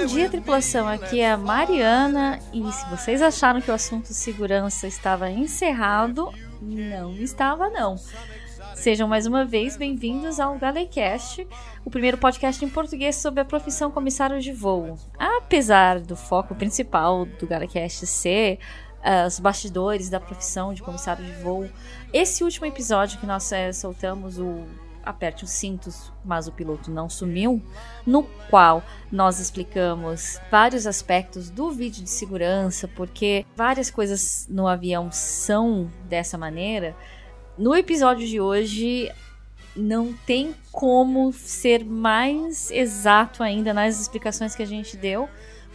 Bom dia, tripulação. Aqui é a Mariana. E se vocês acharam que o assunto segurança estava encerrado, não estava, não. Sejam mais uma vez bem-vindos ao Galecast, o primeiro podcast em português sobre a profissão comissário de voo. Apesar do foco principal do Galecast ser uh, os bastidores da profissão de comissário de voo, esse último episódio que nós é, soltamos, o aperte os cintos, mas o piloto não sumiu, no qual nós explicamos vários aspectos do vídeo de segurança, porque várias coisas no avião são dessa maneira. No episódio de hoje não tem como ser mais exato ainda nas explicações que a gente deu,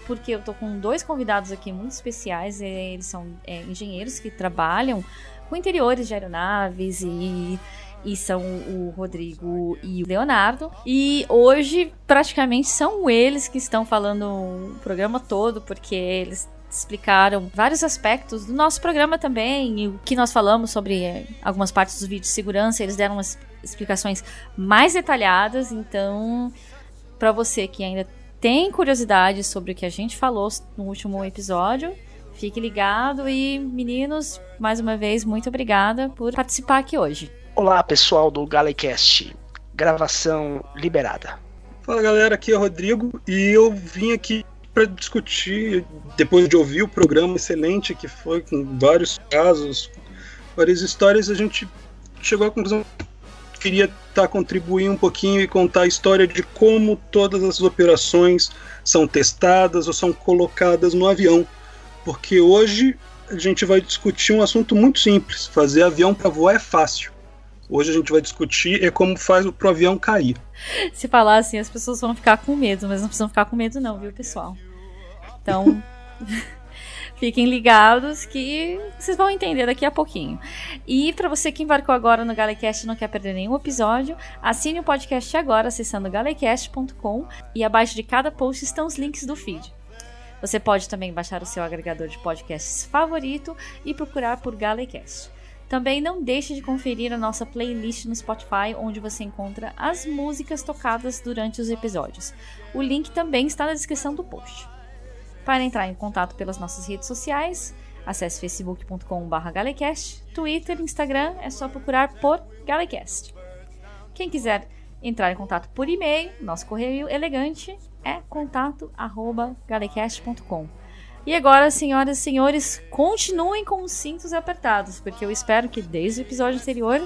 porque eu tô com dois convidados aqui muito especiais, eles são é, engenheiros que trabalham com interiores de aeronaves e e são o Rodrigo e o Leonardo. E hoje, praticamente, são eles que estão falando o programa todo, porque eles explicaram vários aspectos do nosso programa também, e o que nós falamos sobre é, algumas partes dos vídeos de segurança, eles deram umas explicações mais detalhadas, então, para você que ainda tem curiosidade sobre o que a gente falou no último episódio, fique ligado e meninos, mais uma vez, muito obrigada por participar aqui hoje. Olá pessoal do Galecast, gravação liberada. Fala galera, aqui é o Rodrigo e eu vim aqui para discutir, depois de ouvir o programa excelente que foi, com vários casos, várias histórias, a gente chegou à conclusão que queria tá, contribuir um pouquinho e contar a história de como todas as operações são testadas ou são colocadas no avião. Porque hoje a gente vai discutir um assunto muito simples: fazer avião para voar é fácil. Hoje a gente vai discutir é como faz o avião cair. Se falar assim, as pessoas vão ficar com medo, mas não precisam ficar com medo não, viu, pessoal? Então, fiquem ligados que vocês vão entender daqui a pouquinho. E para você que embarcou agora no Galecast e não quer perder nenhum episódio, assine o podcast agora acessando galecast.com e abaixo de cada post estão os links do feed. Você pode também baixar o seu agregador de podcasts favorito e procurar por Galecast. Também não deixe de conferir a nossa playlist no Spotify, onde você encontra as músicas tocadas durante os episódios. O link também está na descrição do post. Para entrar em contato pelas nossas redes sociais, acesse facebook.com.br galecast, Twitter, Instagram, é só procurar por Galecast. Quem quiser entrar em contato por e-mail, nosso correio elegante é contato@galecast.com. E agora, senhoras e senhores, continuem com os cintos apertados, porque eu espero que desde o episódio anterior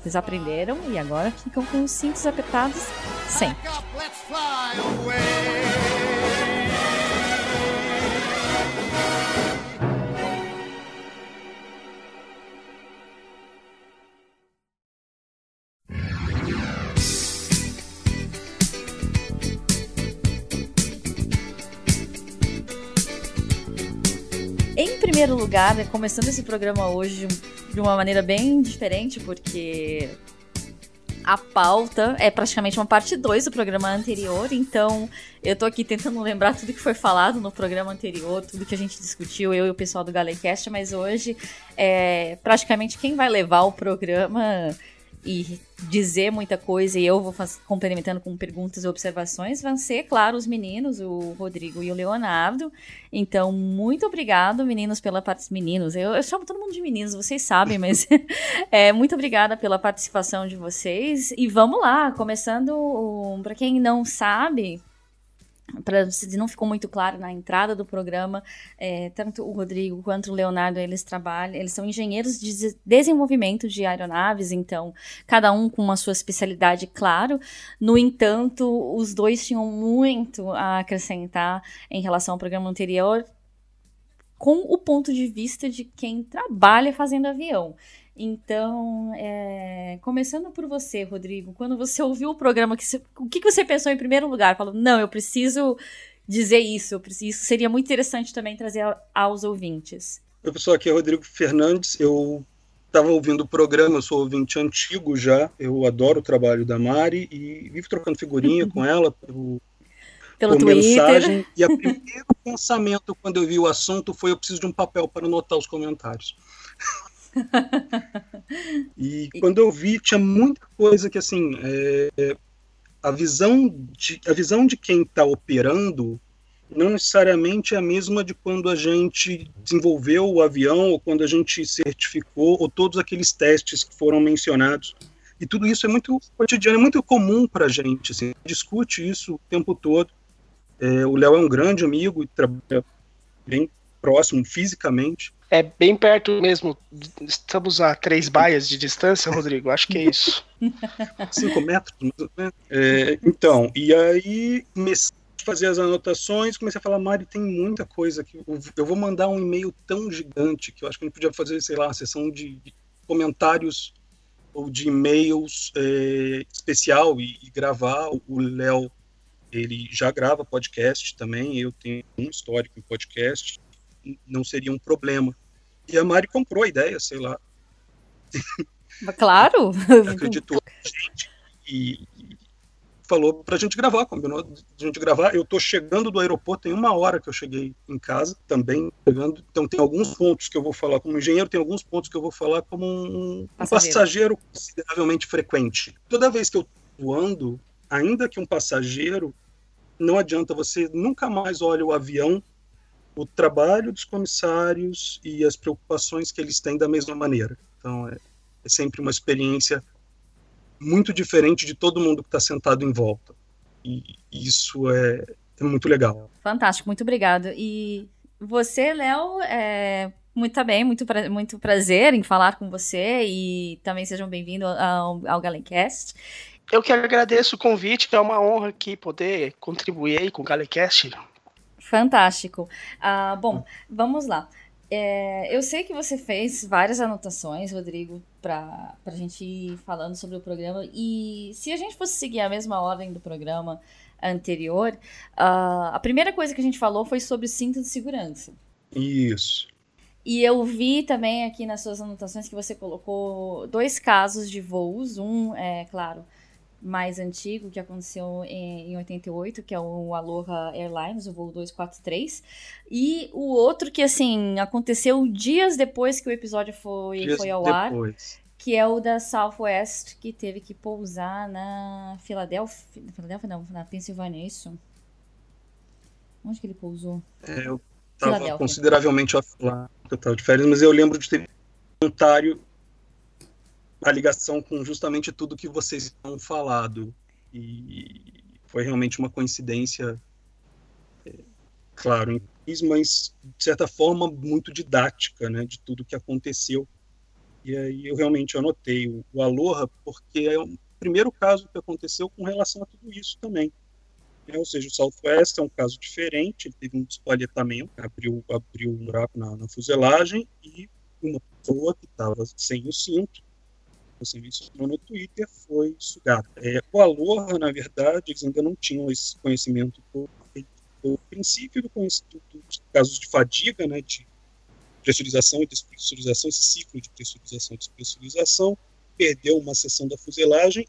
vocês aprenderam e agora ficam com os cintos apertados sempre. Primeiro lugar, né, começando esse programa hoje de uma maneira bem diferente, porque a pauta é praticamente uma parte 2 do programa anterior, então eu tô aqui tentando lembrar tudo que foi falado no programa anterior, tudo que a gente discutiu, eu e o pessoal do Galecast, mas hoje é praticamente quem vai levar o programa e dizer muita coisa e eu vou complementando com perguntas e observações vão ser, claro, os meninos, o Rodrigo e o Leonardo. Então, muito obrigado, meninos, pela participação. Meninos, eu, eu, chamo todo mundo de meninos, vocês sabem, mas é, muito obrigada pela participação de vocês. E vamos lá, começando, para quem não sabe, para se não ficou muito claro na entrada do programa, é, tanto o Rodrigo quanto o Leonardo eles trabalham, eles são engenheiros de desenvolvimento de aeronaves, então cada um com uma sua especialidade, claro. No entanto, os dois tinham muito a acrescentar em relação ao programa anterior, com o ponto de vista de quem trabalha fazendo avião. Então, é, começando por você, Rodrigo, quando você ouviu o programa, que você, o que, que você pensou em primeiro lugar? Falou, não, eu preciso dizer isso, eu preciso, isso seria muito interessante também trazer aos ouvintes. Oi, pessoal, aqui é Rodrigo Fernandes, eu estava ouvindo o programa, eu sou ouvinte antigo já, eu adoro o trabalho da Mari e vivo trocando figurinha com ela pelo, pelo Twitter. mensagem. E o primeiro pensamento quando eu vi o assunto foi eu preciso de um papel para anotar os comentários e quando eu vi, tinha muita coisa que, assim, é, a, visão de, a visão de quem está operando não necessariamente é a mesma de quando a gente desenvolveu o avião ou quando a gente certificou ou todos aqueles testes que foram mencionados. E tudo isso é muito cotidiano, é muito comum para a gente. Assim, discute isso o tempo todo. É, o Léo é um grande amigo e trabalha bem próximo fisicamente. É bem perto mesmo. Estamos a três baias de distância, Rodrigo. Acho que é isso. Cinco metros, né? É, então, e aí comecei a fazer as anotações, comecei a falar, Mari, tem muita coisa aqui. Eu vou mandar um e-mail tão gigante que eu acho que a gente podia fazer, sei lá, uma sessão de, de comentários ou de e-mails é, especial e, e gravar. O Léo, ele já grava podcast também, eu tenho um histórico em podcast não seria um problema. E a Mari comprou a ideia, sei lá. Claro! Acreditou gente e, e falou pra gente gravar, combinou a gente gravar. Eu tô chegando do aeroporto, tem uma hora que eu cheguei em casa também, chegando. Então tem alguns pontos que eu vou falar como engenheiro, tem alguns pontos que eu vou falar como um passageiro, passageiro consideravelmente frequente. Toda vez que eu tô ando, ainda que um passageiro, não adianta, você nunca mais olha o avião o trabalho dos comissários e as preocupações que eles têm da mesma maneira. Então, é, é sempre uma experiência muito diferente de todo mundo que está sentado em volta. E isso é, é muito legal. Fantástico, muito obrigado. E você, Léo, é, muito bem, muito, pra, muito prazer em falar com você e também sejam bem-vindos ao, ao Galencast. Eu que agradeço o convite, é uma honra aqui poder contribuir com o Galencast. Fantástico. Ah, bom, vamos lá. É, eu sei que você fez várias anotações, Rodrigo, para a gente ir falando sobre o programa. E se a gente fosse seguir a mesma ordem do programa anterior, uh, a primeira coisa que a gente falou foi sobre cinto de segurança. Isso. E eu vi também aqui nas suas anotações que você colocou dois casos de voos. Um, é claro, mais antigo que aconteceu em, em 88, que é o Aloha Airlines, o voo 243, e o outro que assim aconteceu dias depois que o episódio foi, foi ao depois. ar, que é o da Southwest, que teve que pousar na Filadélfia, Filadélfia não, na Pensilvânia, é isso? Onde que ele pousou? É, eu estava consideravelmente offline, eu estava de férias, mas eu lembro de ter um comentário a ligação com justamente tudo que vocês estão falado e foi realmente uma coincidência é, claro mas de certa forma muito didática né de tudo que aconteceu e aí eu realmente anotei o, o Aloha porque é o primeiro caso que aconteceu com relação a tudo isso também né? ou seja o Southwest é um caso diferente ele teve um espalhetamento abriu abriu um buraco na, na fuselagem e uma pessoa que estava sem o cinto você mencionou no Twitter, foi sugado. É, o Aloha, na verdade, eles ainda não tinham esse conhecimento todo. O princípio do conhecimento dos casos de fadiga, né, de pressurização e despressurização, esse ciclo de pressurização e despressurização, perdeu uma seção da fuselagem,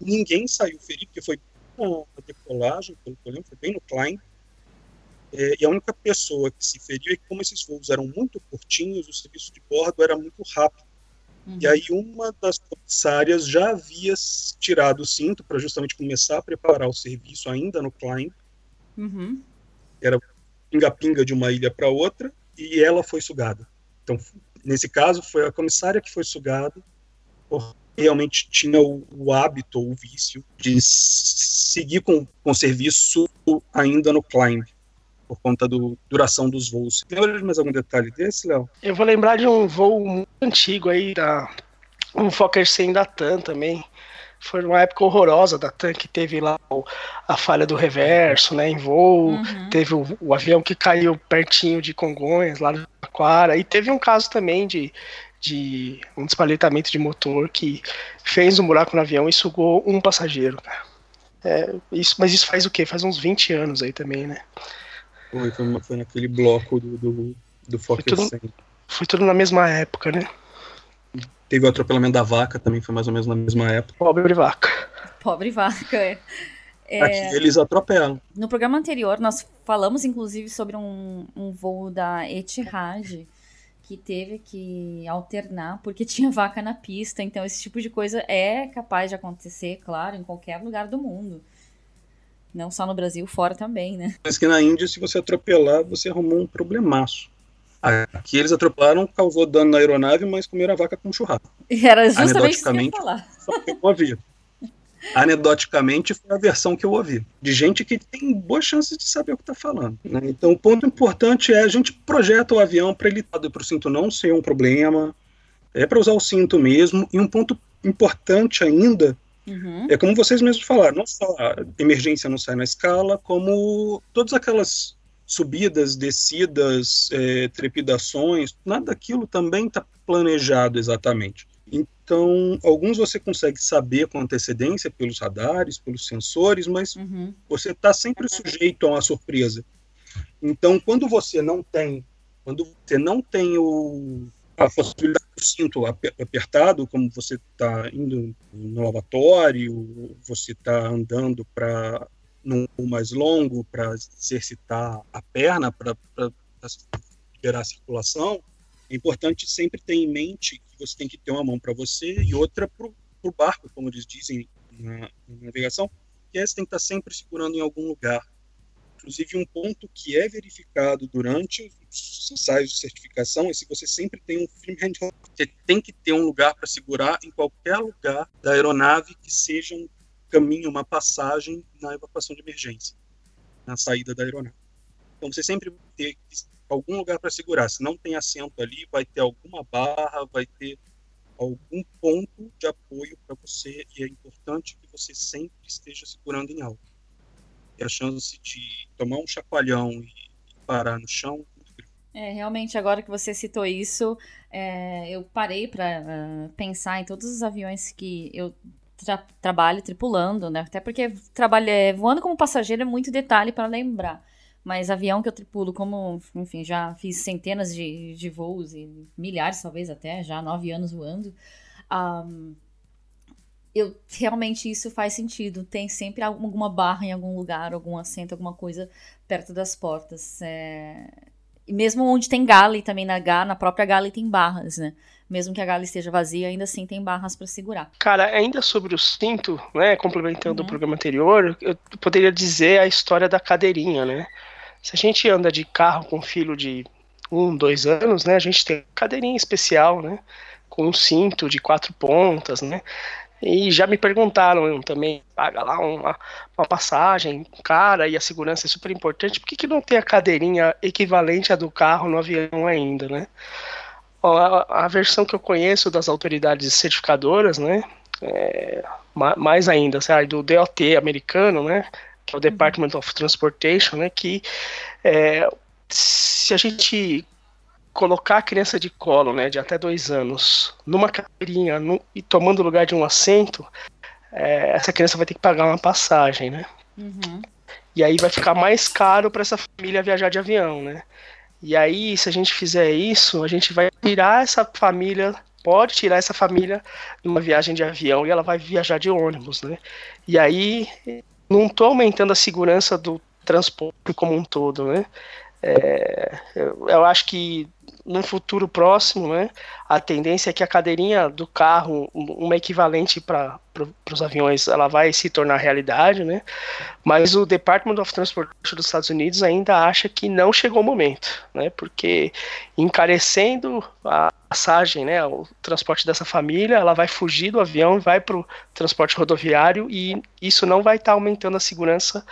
ninguém saiu ferido, porque foi na decolagem, pelo que eu lembro, foi bem no Klein, é, e a única pessoa que se feriu é que, como esses voos eram muito curtinhos, o serviço de bordo era muito rápido. Uhum. E aí uma das comissárias já havia tirado o cinto para justamente começar a preparar o serviço ainda no Klein. Uhum. Era pinga-pinga de uma ilha para outra e ela foi sugada. Então, nesse caso, foi a comissária que foi sugada, porque realmente tinha o, o hábito ou o vício de seguir com, com o serviço ainda no Klein por conta da duração dos voos. Lembra de mais algum detalhe desse, Léo? Eu vou lembrar de um voo muito antigo aí, da, um Fokker 100 da TAM também. Foi uma época horrorosa da TAM, que teve lá a falha do reverso, né, em voo. Uhum. Teve o, o, avião que caiu pertinho de Congonhas, lá no Aquara. E teve um caso também de, de um despalhetamento de motor que fez um buraco no avião e sugou um passageiro, É, isso, mas isso faz o quê? Faz uns 20 anos aí também, né? Foi, foi, foi naquele bloco do, do, do foi tudo, foi tudo na mesma época, né? Teve o atropelamento da vaca também, foi mais ou menos na mesma época. Pobre vaca. Pobre vaca, é. é... Aqui eles atropelam. No programa anterior, nós falamos inclusive sobre um, um voo da Etihad que teve que alternar porque tinha vaca na pista. Então, esse tipo de coisa é capaz de acontecer, claro, em qualquer lugar do mundo. Não só no Brasil, fora também, né? Mas que na Índia, se você atropelar, você arrumou um problemaço. Aqui eles atropelaram, causou dano na aeronave, mas comeram a vaca com churrasco. Era justamente isso que eu ia falar. Só que eu ouvi. Anedoticamente, foi a versão que eu ouvi. De gente que tem boas chances de saber o que está falando. Né? Então, o ponto importante é a gente projeta o avião para ele para o cinto não ser um problema, é para usar o cinto mesmo. E um ponto importante ainda uhum. é como vocês mesmos falaram, não só a emergência não sai na escala, como todas aquelas subidas, descidas, é, trepidações, nada daquilo também está planejado exatamente. Então, alguns você consegue saber com antecedência pelos radares, pelos sensores, mas uhum. você está sempre sujeito a uma surpresa. Então, quando você não tem, quando você não tem o, a possibilidade do cinto apertado, como você está indo no lavatório, você está andando para num mais longo para exercitar a perna, para liberar a circulação, é importante sempre ter em mente que você tem que ter uma mão para você e outra para o barco, como eles dizem na, na, navegação, que é você tem que estar tá sempre segurando em algum lugar. Inclusive, um ponto que é verificado durante os ensaios de certificação é se você sempre tem um firm handhold. Você tem que ter um lugar para segurar em qualquer lugar da aeronave que seja um caminho, uma passagem na evacuação de emergência, na saída da aeronave. Então você sempre tem algum lugar para segurar. Se não tem assento ali, vai ter alguma barra, vai ter algum ponto de apoio para você e é importante que você sempre esteja segurando em algo. E a chance de tomar um chacoalhão e parar no chão é, realmente, agora que você citou isso, é, eu parei para uh, pensar em todos os aviões que eu tra trabalho tripulando, né? Até porque trabalho, é, voando como passageiro é muito detalhe para lembrar. Mas avião que eu tripulo, como, enfim, já fiz centenas de, de voos e milhares, talvez até, já nove anos voando. Um, eu realmente isso faz sentido. Tem sempre alguma barra em algum lugar, algum assento, alguma coisa perto das portas. É... E mesmo onde tem galley, também na, na própria galley tem barras, né? mesmo que a gala esteja vazia, ainda assim tem barras para segurar. Cara, ainda sobre o cinto, né, complementando uhum. o programa anterior, eu poderia dizer a história da cadeirinha, né? Se a gente anda de carro com um filho de um, dois anos, né, a gente tem cadeirinha especial, né, com um cinto de quatro pontas, né, e já me perguntaram também, paga lá uma, uma passagem cara e a segurança é super importante, por que, que não tem a cadeirinha equivalente à do carro no avião ainda, né? A, a, versão que eu conheço das autoridades certificadoras, né, é, mais ainda, sabe, do DOT americano, né, que é o Department of Transportation, né, que é, se a gente colocar a criança de colo, né, de até dois anos, numa cadeirinha e tomando lugar de um assento, é, essa criança vai ter que pagar uma passagem, né? Uhum. E aí vai ficar mais caro para essa família viajar de avião, né? E aí, se a gente fizer isso, a gente vai tirar essa família, pode tirar essa família de uma viagem de avião e ela vai viajar de ônibus, né? E aí, não estou aumentando a segurança do transporte como um todo, né? É, eu, eu acho que no futuro próximo, né, a tendência é que a cadeirinha do carro, uma equivalente para os aviões, ela vai se tornar realidade, né? Mas o Department of Transportation dos Estados Unidos ainda acha que não chegou o momento, né? Porque encarecendo a passagem, né, o transporte dessa família, ela vai fugir do avião e vai para o transporte rodoviário e isso não vai estar tá aumentando a segurança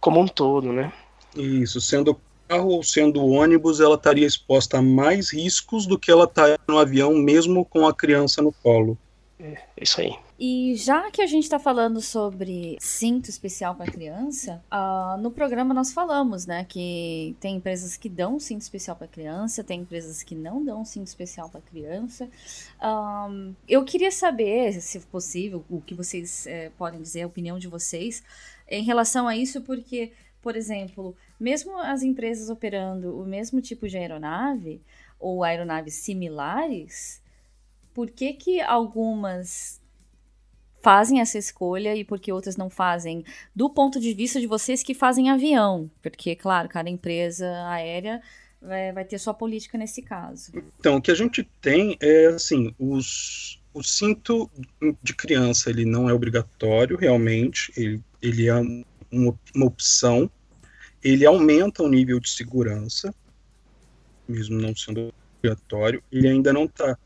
como um todo, né? Isso, sendo carro ou sendo ônibus, ela estaria exposta a mais riscos do que ela está no avião, mesmo com a criança no colo. É, isso aí. E já que a gente está falando sobre cinto especial para criança, uh, no programa nós falamos, né, que tem empresas que dão cinto especial para criança, tem empresas que não dão cinto especial para criança. Um, eu queria saber, se possível, o que vocês é, podem dizer, a opinião de vocês em relação a isso, porque por exemplo, mesmo as empresas operando o mesmo tipo de aeronave ou aeronaves similares, por que que algumas fazem essa escolha e por que outras não fazem? Do ponto de vista de vocês que fazem avião, porque claro, cada empresa aérea vai, vai ter sua política nesse caso. Então, o que a gente tem é assim, os o cinto de criança ele não é obrigatório realmente, ele, ele é uma, uma opção, ele aumenta o nível de segurança, mesmo não sendo obrigatório, ele ainda não está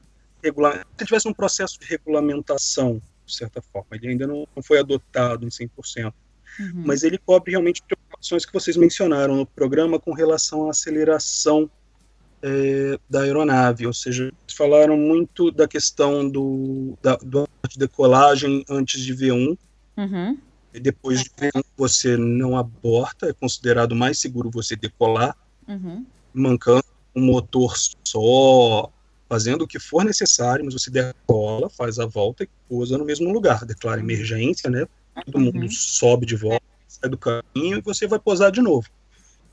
regular. Se tivesse um processo de regulamentação, de certa forma, ele ainda não, não foi adotado em 100%, uhum. mas ele cobre realmente preocupações que vocês mencionaram no programa com relação à aceleração é, da aeronave, ou seja, falaram muito da questão do, da, do de decolagem antes de V1, uhum. Depois de V1 você não aborta, é considerado mais seguro você decolar, uhum. mancando um motor só, fazendo o que for necessário, mas você decola, faz a volta e pousa no mesmo lugar, declara emergência, né? Todo uhum. mundo sobe de volta, sai do caminho e você vai posar de novo.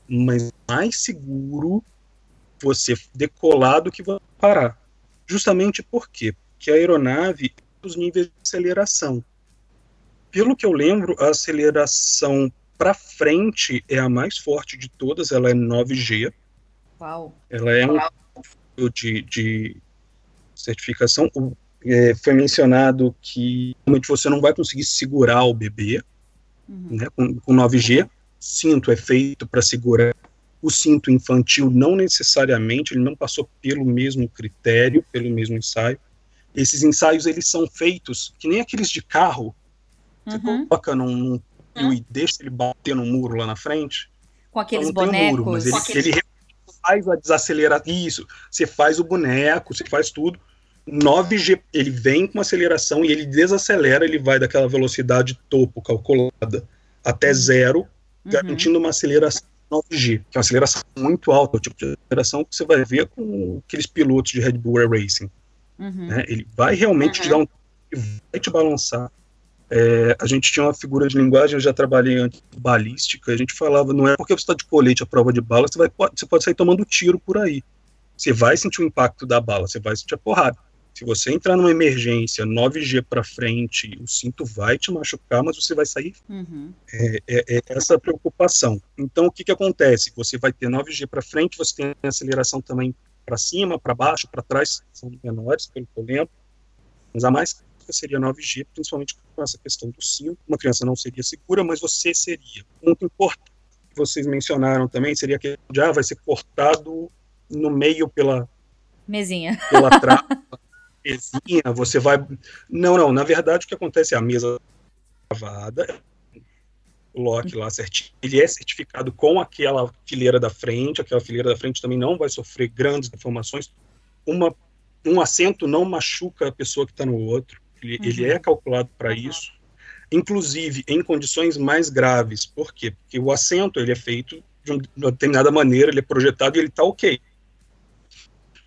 Mas mais seguro você decolar do que parar. Justamente por quê? Porque a aeronave os níveis de aceleração. Pelo que eu lembro, a aceleração para frente é a mais forte de todas, ela é 9G. Uau. Ela é um de, de certificação. É, foi mencionado que realmente você não vai conseguir segurar o bebê uhum. né, com, com 9G. Cinto é feito para segurar o cinto infantil não necessariamente, ele não passou pelo mesmo critério, pelo mesmo ensaio. Esses ensaios eles são feitos que nem aqueles de carro. Você uhum. coloca num, num uhum. e deixa ele bater no muro lá na frente. Com aqueles bonecos. Um muro, mas ele, aqueles... ele faz a desaceleração. Isso, você faz o boneco, você faz tudo. 9G, ele vem com aceleração e ele desacelera, ele vai daquela velocidade topo calculada até uhum. zero, uhum. garantindo uma aceleração 9G, que é uma aceleração muito alta, o tipo de aceleração que você vai ver com aqueles pilotos de Red Bull Racing. Uhum. Né? Ele vai realmente uhum. te dar um vai te balançar. É, a gente tinha uma figura de linguagem, eu já trabalhei antes balística, a gente falava, não é porque você está de colete à prova de bala, você, vai, você pode sair tomando tiro por aí. Você vai sentir o impacto da bala, você vai sentir a porrada. Se você entrar numa emergência 9G para frente, o cinto vai te machucar, mas você vai sair. Uhum. É, é, é, essa preocupação. Então, o que, que acontece? Você vai ter 9G para frente, você tem aceleração também para cima, para baixo, para trás, são menores, pelo que eu lembro. Mas a mais seria 9G, principalmente com essa questão do cinto. Uma criança não seria segura, mas você seria. Ponto importante que vocês mencionaram também seria que já ah, vai ser cortado no meio pela mesinha. Pela trava. mesinha, você vai. Não, não, na verdade o que acontece é a mesa travada, o lock lá certinho, ele é certificado com aquela fileira da frente, aquela fileira da frente também não vai sofrer grandes deformações. Uma, um assento não machuca a pessoa que está no outro, ele, uhum. ele é calculado para uhum. isso. Inclusive em condições mais graves, por quê? Porque o assento ele é feito de uma determinada maneira, ele é projetado e ele está ok.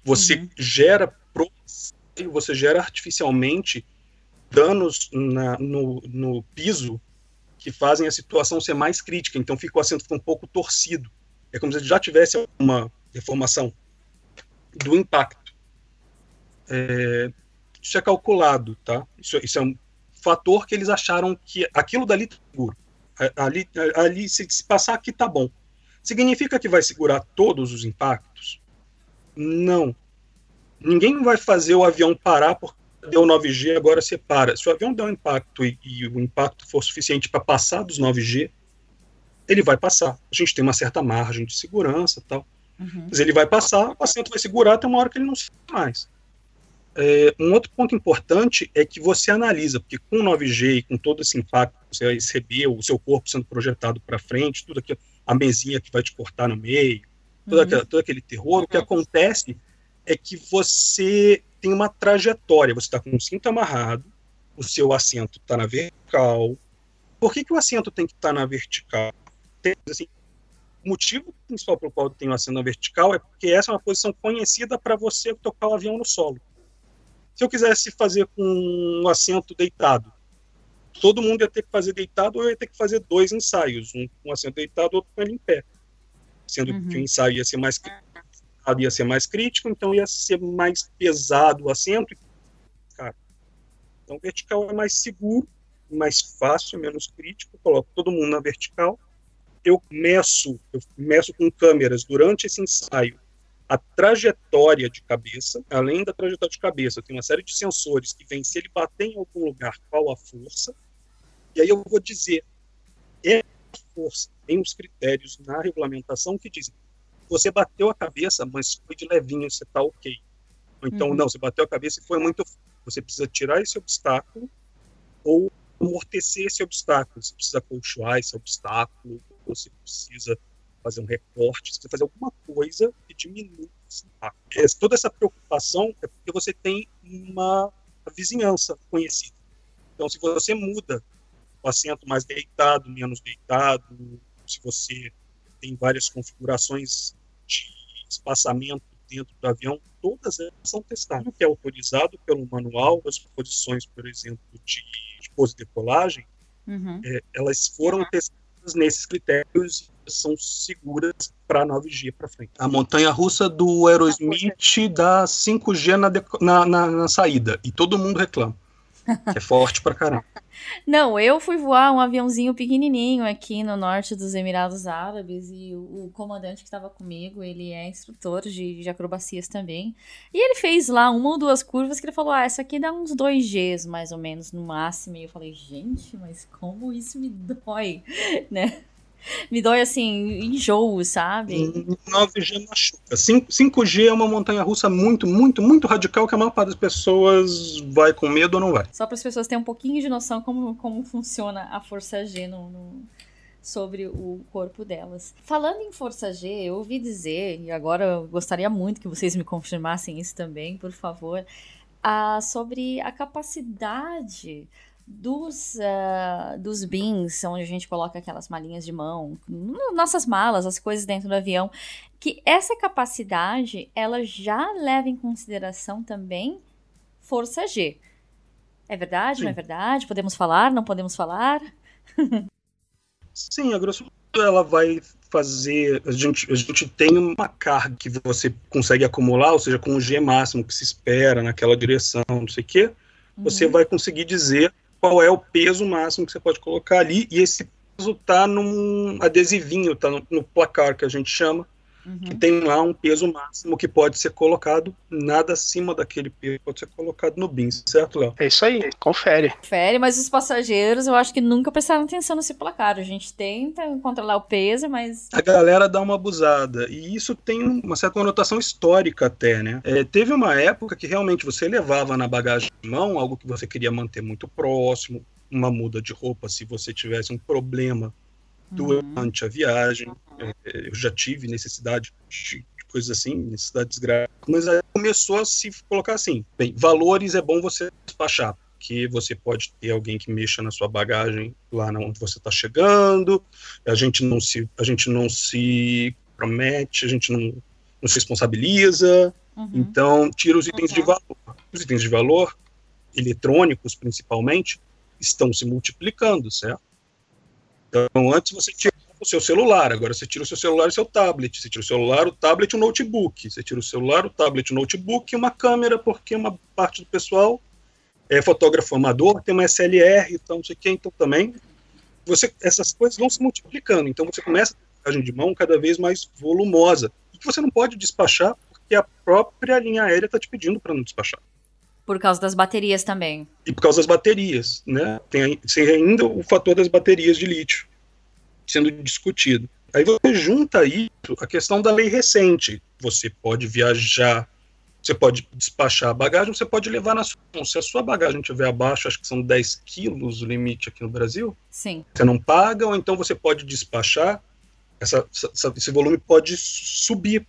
Você uhum. gera você gera artificialmente danos na, no, no piso que fazem a situação ser mais crítica. Então fica o assento fica um pouco torcido. É como se já tivesse uma deformação do impacto. É, isso é calculado, tá? Isso, isso, é um fator que eles acharam que aquilo dali tá seguro. Ali, ali se, se passar aqui tá bom. Significa que vai segurar todos os impactos? Não. Ninguém vai fazer o avião parar porque deu 9G, agora você para. Se o avião der um impacto e, e o impacto for suficiente para passar dos 9G, ele vai passar. A gente tem uma certa margem de segurança tal. Uhum. Mas ele vai passar, o paciente vai segurar até uma hora que ele não sai mais. É, um outro ponto importante é que você analisa, porque com 9G e com todo esse impacto que você vai receber, o seu corpo sendo projetado para frente, tudo aquilo, a mesinha que vai te cortar no meio, todo, uhum. aquele, todo aquele terror, o que acontece é que você tem uma trajetória. Você está com o cinto amarrado, o seu assento está na vertical. Por que, que o assento tem que estar tá na vertical? Tem, assim, o motivo principal pelo qual tem o assento na vertical é porque essa é uma posição conhecida para você tocar o avião no solo. Se eu quisesse fazer com um assento deitado, todo mundo ia ter que fazer deitado ou ia ter que fazer dois ensaios, um com um assento deitado, outro com ele em pé. Sendo uhum. que o ensaio ia ser mais ia ser mais crítico, então ia ser mais pesado o assento. Cara, então vertical é mais seguro, mais fácil, menos crítico. Coloco todo mundo na vertical. Eu meço, eu meço com câmeras durante esse ensaio a trajetória de cabeça, além da trajetória de cabeça, tem uma série de sensores que vêm se ele bater em algum lugar, qual a força, e aí eu vou dizer, é a força. Tem os critérios na regulamentação que dizem: você bateu a cabeça, mas foi de levinho, você está ok. Ou então, uhum. não, você bateu a cabeça e foi muito. Você precisa tirar esse obstáculo ou amortecer esse obstáculo. Você precisa colchoar esse obstáculo, você precisa fazer um recorte, você fazer alguma coisa que diminua esse impacto. É, toda essa preocupação é porque você tem uma vizinhança conhecida. Então, se você muda o assento mais deitado, menos deitado, se você tem várias configurações de espaçamento dentro do avião, todas elas são testadas. O que é autorizado pelo manual, as posições, por exemplo, de, de pose de decolagem, uhum. é, elas foram testadas nesses critérios são seguras para a 9G para frente. A montanha russa do Aerosmith dá 5G na, na, na, na saída e todo mundo reclama. é forte pra caramba. Não, eu fui voar um aviãozinho pequenininho aqui no norte dos Emirados Árabes e o, o comandante que estava comigo, ele é instrutor de, de, acrobacias também. E ele fez lá uma ou duas curvas que ele falou: Ah, essa aqui dá uns 2 Gs mais ou menos no máximo. E eu falei: Gente, mas como isso me dói, né? me dói assim, enjoo, sabe? 9G machuca. 5G é uma montanha russa muito, muito, muito radical que a maior parte das pessoas vai com medo ou não vai. Só para as pessoas terem um pouquinho de noção como, como funciona a força G no, no, sobre o corpo delas. Falando em força G, eu ouvi dizer, e agora eu gostaria muito que vocês me confirmassem isso também, por favor, ah, sobre a capacidade dos, uh, dos bins, onde a gente coloca aquelas malinhas de mão, nossas malas, as coisas dentro do avião, que essa capacidade ela já leva em consideração também força G. É verdade? Sim. Não é verdade? Podemos falar? Não podemos falar? Sim, a grosso modo ela vai fazer. A gente, a gente tem uma carga que você consegue acumular, ou seja, com o G máximo que se espera naquela direção, não sei o quê, uhum. você vai conseguir dizer qual é o peso máximo que você pode colocar ali, e esse peso está num adesivinho, está no, no, placar que a gente chama, uhum. que tem lá um peso máximo que pode ser colocado, nada acima daquele peso pode ser colocado no BIM, certo, Léo? É isso aí, confere. Confere, mas os passageiros eu acho que nunca prestaram atenção nesse placar. A gente tenta controlar o peso, mas. A galera dá uma abusada, e isso tem uma certa conotação histórica até, né? É, teve uma época que realmente você levava na bagagem de mão algo que você queria manter muito próximo, uma muda de roupa se você tivesse um problema durante uhum. a viagem. É, eu já tive necessidade de coisas assim, necessidades graves, mas aí começou a se colocar assim: bem, valores é bom você despachar, porque você pode ter alguém que mexa na sua bagagem lá onde você está chegando, a gente não se, a gente não se promete, a gente não, não se responsabiliza, uhum. então tira os itens uhum. de valor. Os itens de valor, eletrônicos principalmente, estão se multiplicando, certo? Então, antes você tirava o seu celular, agora você tira o seu celular e o seu tablet. Você tira o celular, o tablet e o notebook. Você tira o celular, o tablet, o notebook e uma câmera, porque uma parte do pessoal é fotógrafo amador, tem uma SLR, então não sei o que, então também. Você, essas coisas vão se multiplicando, então você começa a bagagem de mão cada vez mais volumosa. E que você não pode despachar porque a própria linha aérea está te pedindo para não despachar. Por causa das baterias também. E por causa das baterias, né? Tem, tem ainda o fator das baterias de lítio sendo discutido. Aí você junta isso a questão da lei recente. Você pode viajar, você pode despachar a bagagem, você pode levar na sua mão. Se a sua bagagem estiver abaixo, acho que são 10 quilos o limite aqui no Brasil. Sim. Você não paga, ou então você pode despachar. Essa, essa, esse volume pode subir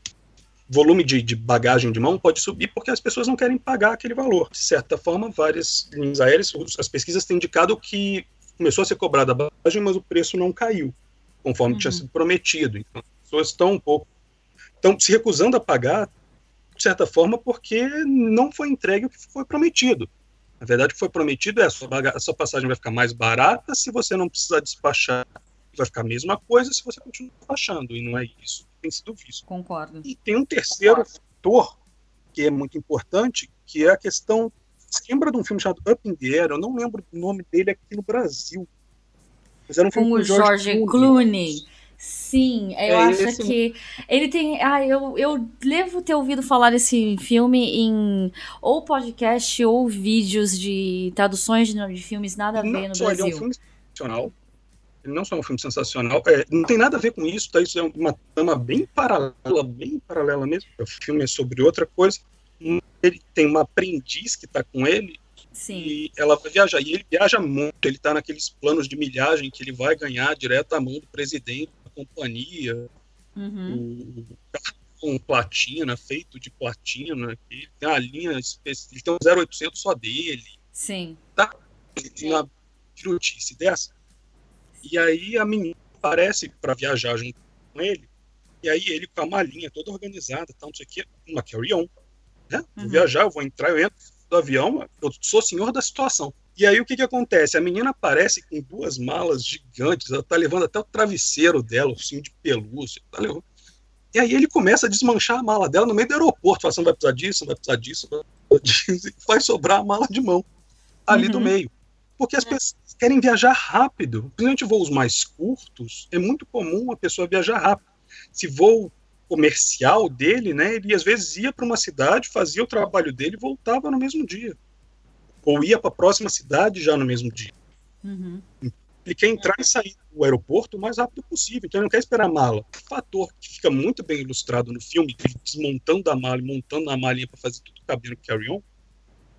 volume de, de, bagagem de mão pode subir porque as pessoas não querem pagar aquele valor. De certa forma, várias linhas aéreas, as pesquisas têm indicado que começou a ser cobrada a bagagem, mas o preço não caiu, conforme uhum. tinha sido prometido. Então, as pessoas estão um pouco estão se recusando a pagar, de certa forma, porque não foi entregue o que foi prometido. Na verdade, o que foi prometido é a sua, a sua passagem vai ficar mais barata se você não precisar despachar, vai ficar a mesma coisa se você continuar despachando, e não é isso tem sido visto. Concordo. E tem um terceiro Concordo. fator que é muito importante, que é a questão. Você lembra de um filme chamado Up in the Air? Eu não lembro o nome dele aqui no Brasil. Mas era um filme com o George, George Clooney. Clooney. Sim, eu é acho esse... que ele tem. Ah, eu, eu devo ter ouvido falar desse filme em ou podcast ou vídeos de traduções de, de filmes nada a ver Não, no Brasil. Ele é um filme nacional Ele não só é um filme sensacional, é, não tem nada a ver com isso, tá? Isso é uma trama bem paralela, bem paralela mesmo. O filme é sobre outra coisa. Ele tem uma aprendiz que está com ele Sim. e ela vai viajar. E ele viaja muito, ele está naqueles planos de milhagem que ele vai ganhar direto à mão do presidente da companhia. Uhum. O cartão platina, feito de platina. Ele tem uma linha específica, ele tem um 0800 só dele. Sim. Tá? Ele tem uma notícia dessa. E aí a menina aparece para viajar junto com ele. E aí ele com a malinha toda organizada, tal, não sei o quê, uma carry-on. Né? Vou Uhum. viajar, eu vou entrar, eu entro do avião, eu sou senhor da situação. E aí o que que acontece? A menina aparece com duas malas gigantes, ela tá levando até o travesseiro dela, o cinto de pelúcia, tá levando. E aí ele começa a desmanchar a mala dela no meio do aeroporto, fala não vai precisar disso, não vai precisar disso, não vai precisar disso, e vai sobrar a mala de mão ali Uhum. do meio. Porque as pessoas querem viajar rápido. Principalmente voos mais curtos, é muito comum a pessoa viajar rápido. Se voo comercial dele, né, ele às vezes ia para uma cidade, fazia o trabalho dele e voltava no mesmo dia. Ou ia para a próxima cidade já no mesmo dia. Uhum. Ele quer entrar e sair do aeroporto o mais rápido possível, então ele não quer esperar a mala. O fator que fica muito bem ilustrado no filme, desmontando a mala e montando a malinha para fazer tudo caber no carry-on,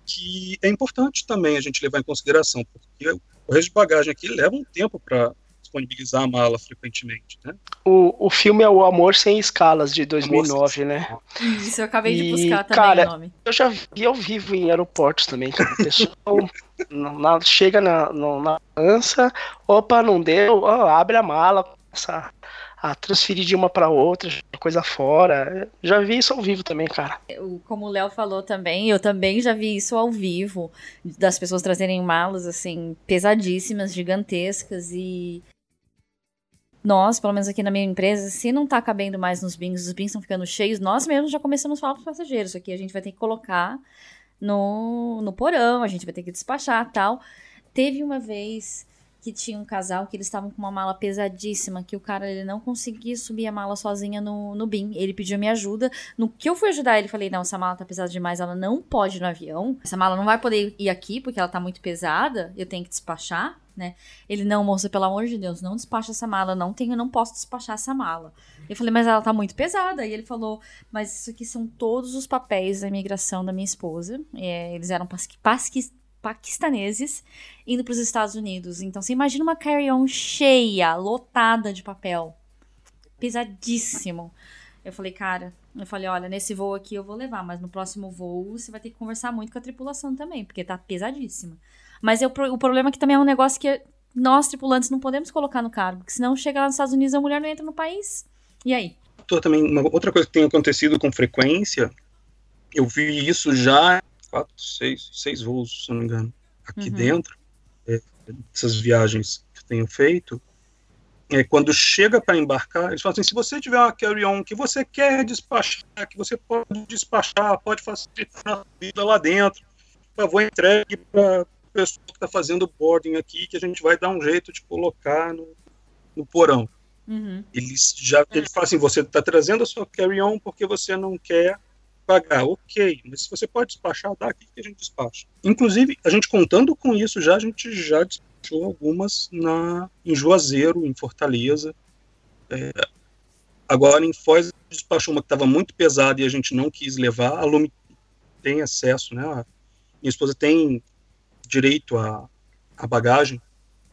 que é importante também a gente levar em consideração, porque o resto de bagagem aqui leva um tempo para disponibilizar a mala frequentemente, né? O, o filme é O Amor Sem Escalas, de 2009, né? Isso, eu acabei de E, buscar também cara, o nome. Eu já vi ao vivo em aeroportos também, cara. O pessoal na- na- chega na, na lança, opa, não deu, ó, abre a mala, começa a, a transferir de uma para outra, coisa fora. Já vi isso ao vivo também, cara. Como o Léo falou também, eu também já vi isso ao vivo, das pessoas trazerem malas, assim, pesadíssimas, gigantescas e. Nós, pelo menos aqui na minha empresa, se não tá cabendo mais nos bins, os bins estão ficando cheios, nós mesmos já começamos a falar para os passageiros. Aqui a gente vai ter que colocar no, no porão, a gente vai ter que despachar tal. Teve uma vez que tinha um casal que eles estavam com uma mala pesadíssima, que o cara ele não conseguia subir a mala sozinha no, no bin. Ele pediu minha ajuda. No que eu fui ajudar ele, falei: não, essa mala tá pesada demais, ela não pode ir no avião. Essa mala não vai poder ir aqui porque ela tá muito pesada, eu tenho que despachar, né? Ele, não, moça, pelo amor de Deus, não despacha essa mala, não tenho, não posso despachar essa mala. Eu falei, mas ela tá muito pesada. E ele falou, mas isso aqui são todos os papéis da imigração da minha esposa. É, eles eram pasqui- pasqui- paquistaneses indo para os Estados Unidos. Então você imagina uma carry-on cheia, lotada de papel. Pesadíssimo. Eu falei, cara, eu falei, olha, nesse voo aqui eu vou levar, mas no próximo voo você vai ter que conversar muito com a tripulação também, porque tá pesadíssima. Mas eu, o problema é que também é um negócio que nós, tripulantes, não podemos colocar no cargo, porque senão chega lá nos Estados Unidos a mulher não entra no país. E aí? Também uma outra coisa que tem acontecido com frequência, eu vi isso já quatro, seis, seis voos, se não me engano, aqui Uhum. dentro, é, essas viagens que eu tenho feito, é, quando chega para embarcar, eles falam assim, se você tiver uma carry-on que você quer despachar, que você pode despachar, pode facilitar a vida lá dentro, por favor, entregue para pessoa que está fazendo o boarding aqui, que a gente vai dar um jeito de colocar no, no porão. Uhum. Eles já eles falam assim, você está trazendo a sua carry-on porque você não quer pagar. Ok, mas se você pode despachar, dá aqui que a gente despacha. Inclusive, a gente contando com isso já, a gente já despachou algumas na, em Juazeiro, em Fortaleza. É, agora, em Foz, despachou uma que estava muito pesada e a gente não quis levar. A Lume tem acesso, né? A minha esposa tem direito à, à bagagem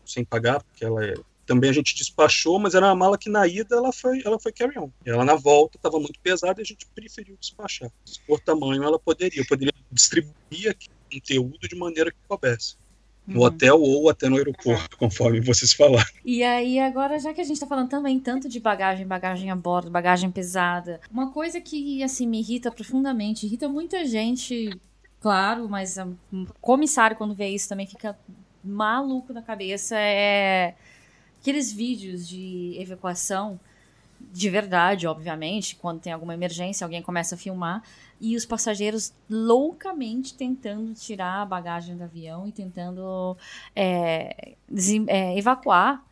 sem pagar, porque ela é também a gente despachou, mas era uma mala que na ida ela foi, ela foi carry-on. Ela na volta estava muito pesada e a gente preferiu despachar. Por tamanho ela poderia, eu poderia distribuir aqui o conteúdo de maneira que coubesse. No Uhum. hotel ou até no aeroporto, conforme vocês falaram. E aí, agora, já que a gente tá falando também tanto de bagagem, bagagem a bordo, bagagem pesada, uma coisa que, assim, me irrita profundamente, irrita muita gente, claro, mas um, comissário, quando vê isso, também fica maluco da cabeça, é aqueles vídeos de evacuação de verdade, obviamente, quando tem alguma emergência, alguém começa a filmar e os passageiros loucamente tentando tirar a bagagem do avião e tentando é, é, evacuar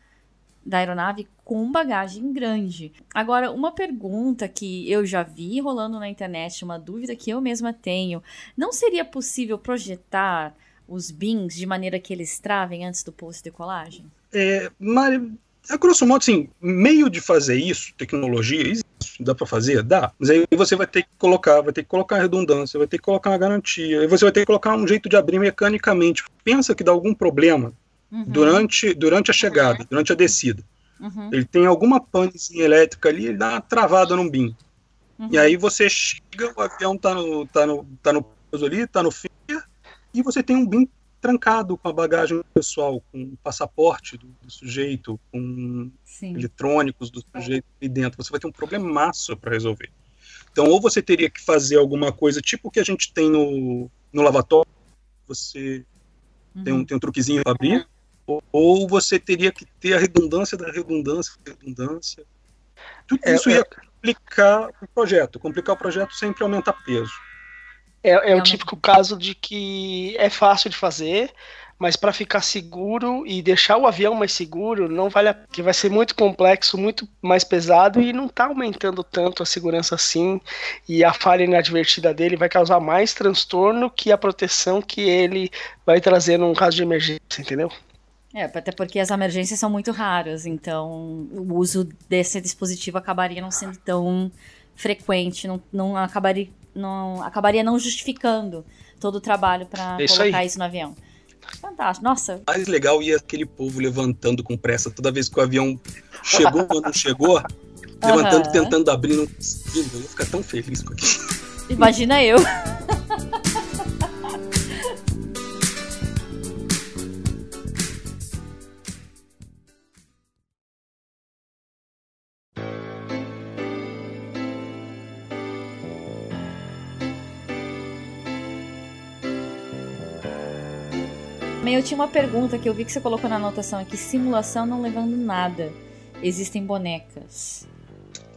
da aeronave com bagagem grande. Agora, uma pergunta que eu já vi rolando na internet, uma dúvida que eu mesma tenho: não seria possível projetar os bins de maneira que eles travem antes do pouso e decolagem? É, a grosso modo, assim, meio de fazer isso, tecnologia, existe, dá para fazer? Dá. Mas aí você vai ter que colocar, vai ter que colocar redundância, vai ter que colocar uma garantia, aí você vai ter que colocar um jeito de abrir mecanicamente. Pensa que dá algum problema uhum. durante, durante a chegada, uhum. durante a descida. Uhum. Ele tem alguma panezinha elétrica ali, ele dá uma travada no BIM. Uhum. E aí você chega, o avião tá no, tá no, tá no ali, tá no fim, e você tem um BIM trancado com a bagagem pessoal, com o passaporte do, do sujeito, com Sim. eletrônicos do sujeito ali dentro. Você vai ter um problemaço para resolver. Então, ou você teria que fazer alguma coisa tipo o que a gente tem no, no lavatório, você uhum. tem, um, tem um truquezinho para abrir, ou, ou, você teria que ter a redundância da redundância da redundância. Tudo é, isso ia é... complicar o projeto. Complicar o projeto sempre aumenta peso. É, é o típico caso de que é fácil de fazer, mas para ficar seguro e deixar o avião mais seguro, não vale a que vai ser muito complexo, muito mais pesado e não está aumentando tanto a segurança assim. E a falha inadvertida dele vai causar mais transtorno que a proteção que ele vai trazer num caso de emergência, entendeu? É, até porque as emergências são muito raras, então o uso desse dispositivo acabaria não sendo tão frequente, não, não acabaria não acabaria não justificando todo o trabalho para é colocar aí. isso no avião. Fantástico. Nossa. Mais legal ia aquele povo levantando com pressa toda vez que o avião chegou quando chegou, levantando, tentando abrir, não conseguindo. Eu ia ficar tão feliz com aquilo. Imagina eu. eu tinha uma pergunta que eu vi que você colocou na anotação aqui: simulação não levando nada. Existem bonecas.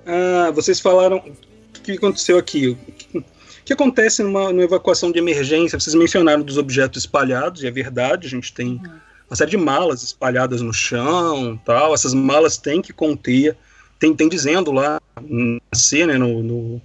Ah, vocês falaram. O que aconteceu aqui? O que acontece numa, numa evacuação de emergência? Vocês mencionaram dos objetos espalhados, e é verdade, a gente tem uma série de malas espalhadas no chão tal. Essas malas têm que conter. Tem, tem dizendo lá na né, no, no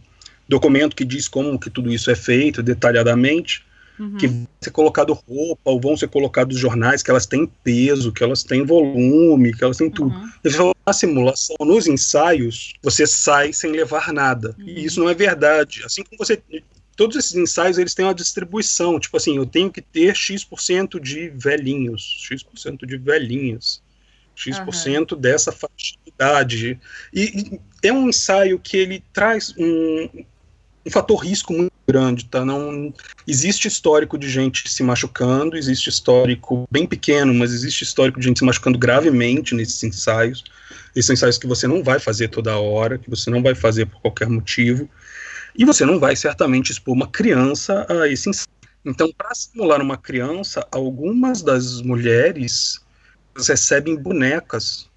documento que diz como que tudo isso é feito detalhadamente uhum. que vão ser colocado roupa, ou vão ser colocados jornais, que elas têm peso, que elas têm volume, que elas têm tudo. Uhum. Na simulação, nos ensaios, você sai sem levar nada. Uhum. E isso não é verdade. Assim como você todos esses ensaios eles têm uma distribuição, tipo assim, eu tenho que ter X% de velhinhos, X% de velhinhas, X% uhum. dessa faixa de idade. E, e, é um ensaio que ele traz um, um fator risco muito grande, tá? Não existe histórico de gente se machucando, existe histórico bem pequeno, mas existe histórico de gente se machucando gravemente nesses ensaios. Esses ensaios que você não vai fazer toda hora, que você não vai fazer por qualquer motivo, e você não vai certamente expor uma criança a esse ensaio. Então, para simular uma criança, algumas das mulheres recebem bonecas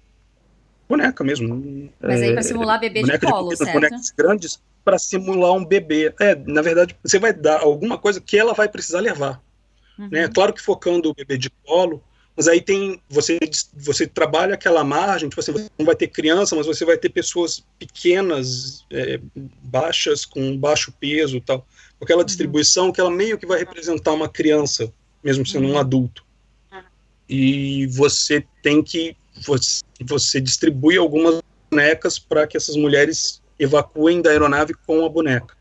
boneca mesmo. Mas aí para é, simular bebê de colo, de, certo? Bonecas grandes para simular um bebê. É, na verdade, você vai dar alguma coisa que ela vai precisar levar. Uhum. Né? Claro que focando o bebê de colo, mas aí tem você você trabalha aquela margem, tipo assim, você não vai ter criança, mas você vai ter pessoas pequenas, é, baixas, com baixo peso, tal. Aquela uhum. distribuição que ela meio que vai representar uma criança, mesmo sendo uhum. um adulto. E você tem que você, você distribui algumas bonecas para que essas mulheres evacuem da aeronave com a boneca,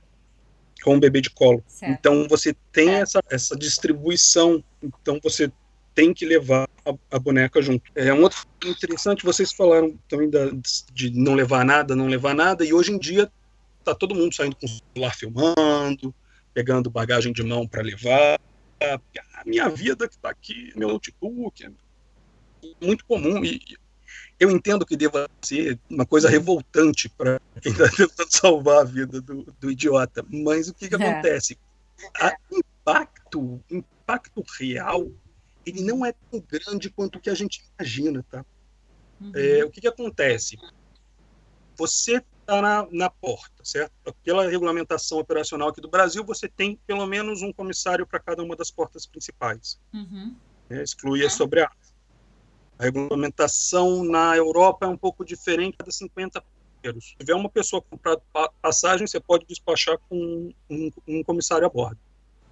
com o bebê de colo. Certo. Então você tem essa, essa distribuição, então você tem que levar a, a, boneca junto. É um outro interessante, vocês falaram também da, de não levar nada, não levar nada, e hoje em dia tá todo mundo saindo com o celular filmando, pegando bagagem de mão para levar. A minha vida que está aqui, meu notebook, muito comum e eu entendo que deva ser uma coisa revoltante para quem está tentando salvar a vida do, do idiota, mas o que, que é. acontece? O impacto, impacto real, ele não é tão grande quanto o que a gente imagina, tá? Uhum. É, o que, que acontece? Você está na, na porta, certo? Pela regulamentação operacional aqui do Brasil, você tem pelo menos um comissário para cada uma das portas principais. Uhum. É, exclui a sobre a a regulamentação na Europa é um pouco diferente cada 50 passageiros. Se tiver uma pessoa comprando passagem, você pode despachar com um, um comissário a bordo.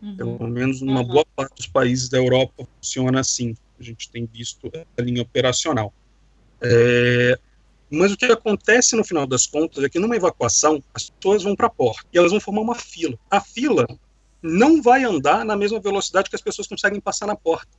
Uhum. Pelo menos uma uhum. boa parte dos países da Europa funciona assim. A gente tem visto a linha operacional. É, mas o que acontece no final das contas é que numa evacuação, as pessoas vão para a porta e elas vão formar uma fila. A fila não vai andar na mesma velocidade que as pessoas conseguem passar na porta.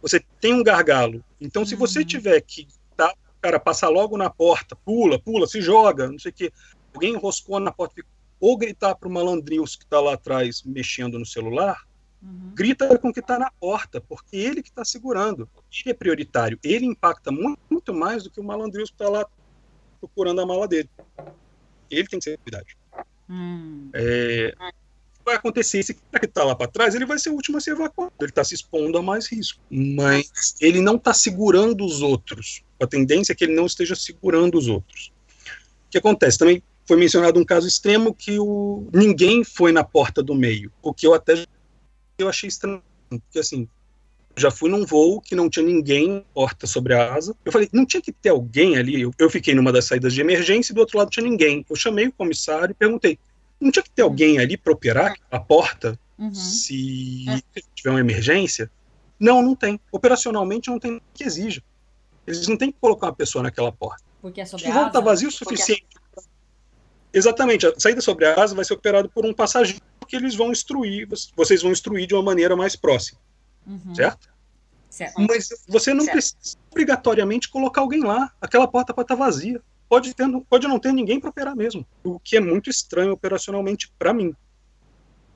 Você tem um gargalo. Então, se você uhum. tiver que tá, cara passar logo na porta, pula, pula, se joga, não sei o quê, alguém enroscou na porta, ou gritar para o malandrinho que está lá atrás mexendo no celular, Uhum. Grita com o que está na porta, porque ele que está segurando. Ele é prioritário. Ele impacta muito, muito mais do que o malandrinho que está lá procurando a mala dele. Ele tem que ser prioridade. Hum. É, vai acontecer, esse cara que está lá para trás, ele vai ser o último a ser evacuado. Ele está se expondo a mais risco. Mas ele não está segurando os outros. A tendência é que ele não esteja segurando os outros. O que acontece? Também foi mencionado um caso extremo que o, ninguém foi na porta do meio, o que eu até eu achei estranho, porque assim, já fui num voo que não tinha ninguém porta sobre a asa. Eu falei, não tinha que ter alguém ali. Eu, eu fiquei numa das saídas de emergência e do outro lado tinha ninguém. Eu chamei o comissário e perguntei, não tinha que ter alguém ali para operar a porta uhum. se é. tiver uma emergência? Não, não tem. Operacionalmente não tem que exija. Eles não têm que colocar uma pessoa naquela porta. Porque é sobre o voo está vazio o suficiente. Porque... Exatamente. A saída sobre a asa vai ser operada por um passageiro que eles vão instruir, vocês vão instruir de uma maneira mais próxima. Uhum. Certo? certo? Mas você não certo. precisa obrigatoriamente colocar alguém lá. Aquela porta pode estar vazia. Pode, ter, pode não ter ninguém para operar mesmo. O que é muito estranho operacionalmente para mim.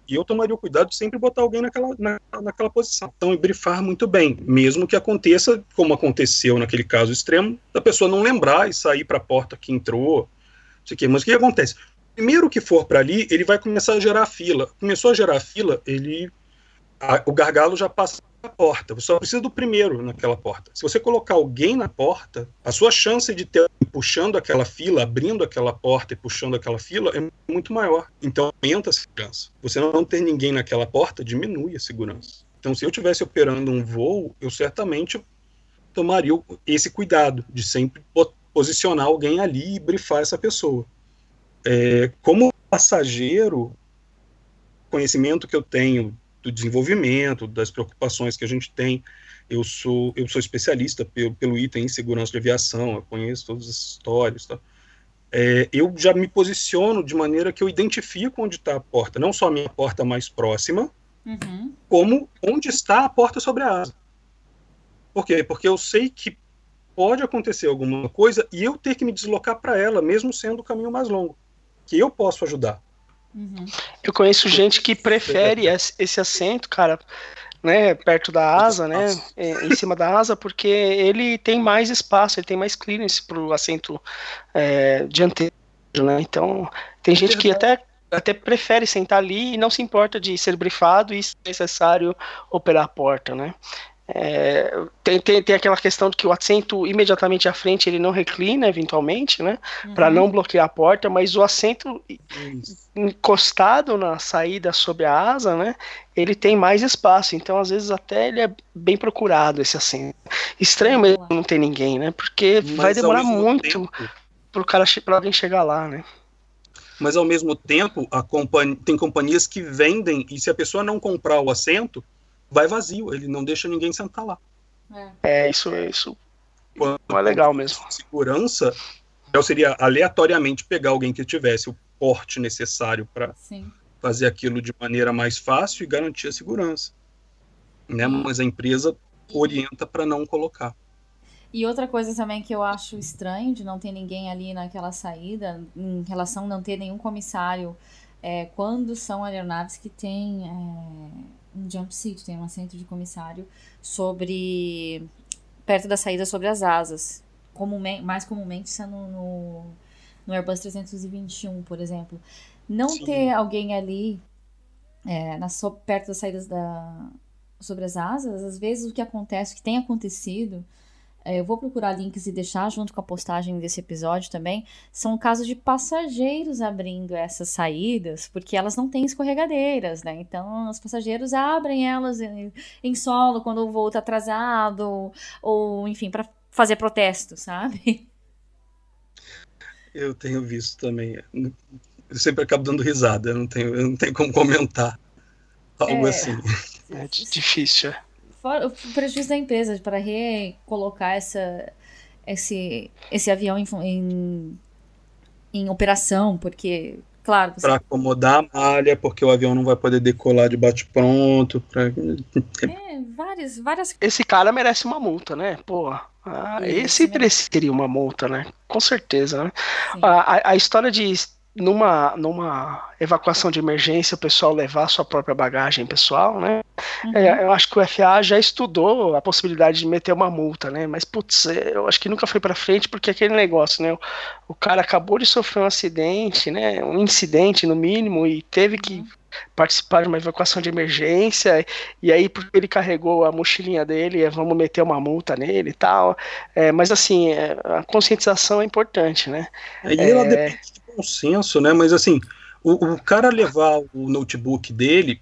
E eu tomaria o cuidado de sempre botar alguém naquela, na, naquela posição. Então, brifar muito bem, mesmo que aconteça, como aconteceu naquele caso extremo, da pessoa não lembrar e sair para a porta que entrou. Sei o quê. Mas o que acontece? primeiro que for para ali, ele vai começar a gerar fila. Começou a gerar fila, ele a, o gargalo já passa porta. Você só precisa do primeiro naquela porta. Se você colocar alguém na porta, a sua chance de ter puxando aquela fila, abrindo aquela porta e puxando aquela fila é muito maior. Então aumenta a segurança. Você não ter ninguém naquela porta diminui a segurança. Então, se eu estivesse operando um voo, eu certamente tomaria esse cuidado de sempre posicionar alguém ali e brifar essa pessoa é, como passageiro, conhecimento que eu tenho do desenvolvimento, das preocupações que a gente tem, eu sou eu sou especialista pelo, pelo item em segurança de aviação, eu conheço todas as histórias, tá? É, eu já me posiciono de maneira que eu identifico onde está a porta, não só a minha porta mais próxima, uhum. como onde está a porta sobre a asa. Por quê? Porque eu sei que pode acontecer alguma coisa e eu ter que me deslocar para ela, mesmo sendo o caminho mais longo que eu posso ajudar. Uhum. Eu conheço gente que prefere esse assento, cara, né, perto da asa, né, em cima da asa, porque ele tem mais espaço, ele tem mais clearance para o assento é, dianteiro, né? Então, tem gente que até até prefere sentar ali e não se importa de ser brifado e se necessário operar a porta, né? É, tem, tem, tem, aquela questão de que o assento imediatamente à frente ele não reclina eventualmente, né? Uhum. Para não bloquear a porta, mas o assento Isso. encostado na saída sobre a asa, né? Ele tem mais espaço, então às vezes até ele é bem procurado esse assento. Estranho mesmo não ter ninguém, né? Porque mas vai demorar muito para o cara para alguém chegar lá, né? Mas ao mesmo tempo, a companhia, tem companhias que vendem e se a pessoa não comprar o assento, vai vazio, ele não deixa ninguém sentar lá. É, é isso, isso Quando, não é legal mesmo. Segurança, eu seria aleatoriamente pegar alguém que tivesse o porte necessário para fazer aquilo de maneira mais fácil e garantir a segurança. Né? Mas a empresa orienta para não colocar. E outra coisa também que eu acho estranho de não ter ninguém ali naquela saída, em relação a não ter nenhum comissário, é, quando são aeronaves que têm é, um jump seat, tem um assento de comissário sobre perto da saída sobre as asas. Comumente, mais comumente isso é no, no, no, Airbus 321, por exemplo. Não Sim. ter alguém ali é, na, perto das saídas da, sobre as asas, às vezes o que acontece, o que tem acontecido, eu vou procurar links e deixar junto com a postagem desse episódio também. São casos de passageiros abrindo essas saídas, porque elas não têm escorregadeiras, né? Então, os passageiros abrem elas em, em solo quando o voo está atrasado, ou, enfim, para fazer protesto, sabe? Eu tenho visto também. Eu sempre acabo dando risada, eu não tenho, eu não tenho como comentar algo é, assim. É difícil, é o prejuízo da empresa para recolocar essa, esse, esse avião em, em, em operação, porque Claro. Você... Para acomodar a malha, porque o avião não vai poder decolar de bate-pronto. Pra... É, várias, várias. Esse cara merece uma multa, né? Pô, ah, esse mereceria uma multa, né? Com certeza, né? A, a, a, história de numa, numa evacuação de emergência o pessoal levar sua própria bagagem pessoal, né? Uhum. É, eu acho que o FA já estudou a possibilidade de meter uma multa, né? Mas, putz, é, eu acho que nunca foi para frente porque aquele negócio, né? O, o, cara acabou de sofrer um acidente, né? Um incidente, no mínimo, e teve que uhum. participar de uma evacuação de emergência, e aí porque ele carregou a mochilinha dele, é, vamos meter uma multa nele e tal. É, mas, assim, é, a conscientização é importante, né? Aí ela depende consenso, né? Mas assim, o, o cara levar o notebook dele,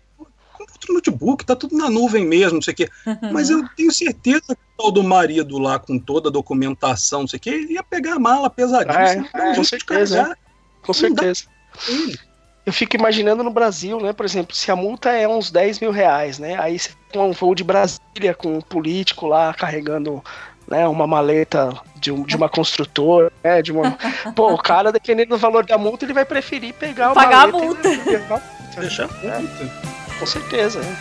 outro notebook, tá tudo na nuvem mesmo, não sei o quê. Mas eu tenho certeza que o tal do marido lá, com toda a documentação, não sei o quê, ia pegar a mala pesadíssima. É, é, com certeza. Com certeza. Eu fico imaginando no Brasil, né? Por exemplo, se a multa é uns 10 mil reais, né? Aí você tem um voo de Brasília com um político lá carregando né, uma maleta de, um, de uma construtora, né, de uma... Pô, o cara, dependendo do valor da multa, ele vai preferir pegar Pagar a multa. Deixar a multa. É, com certeza, né?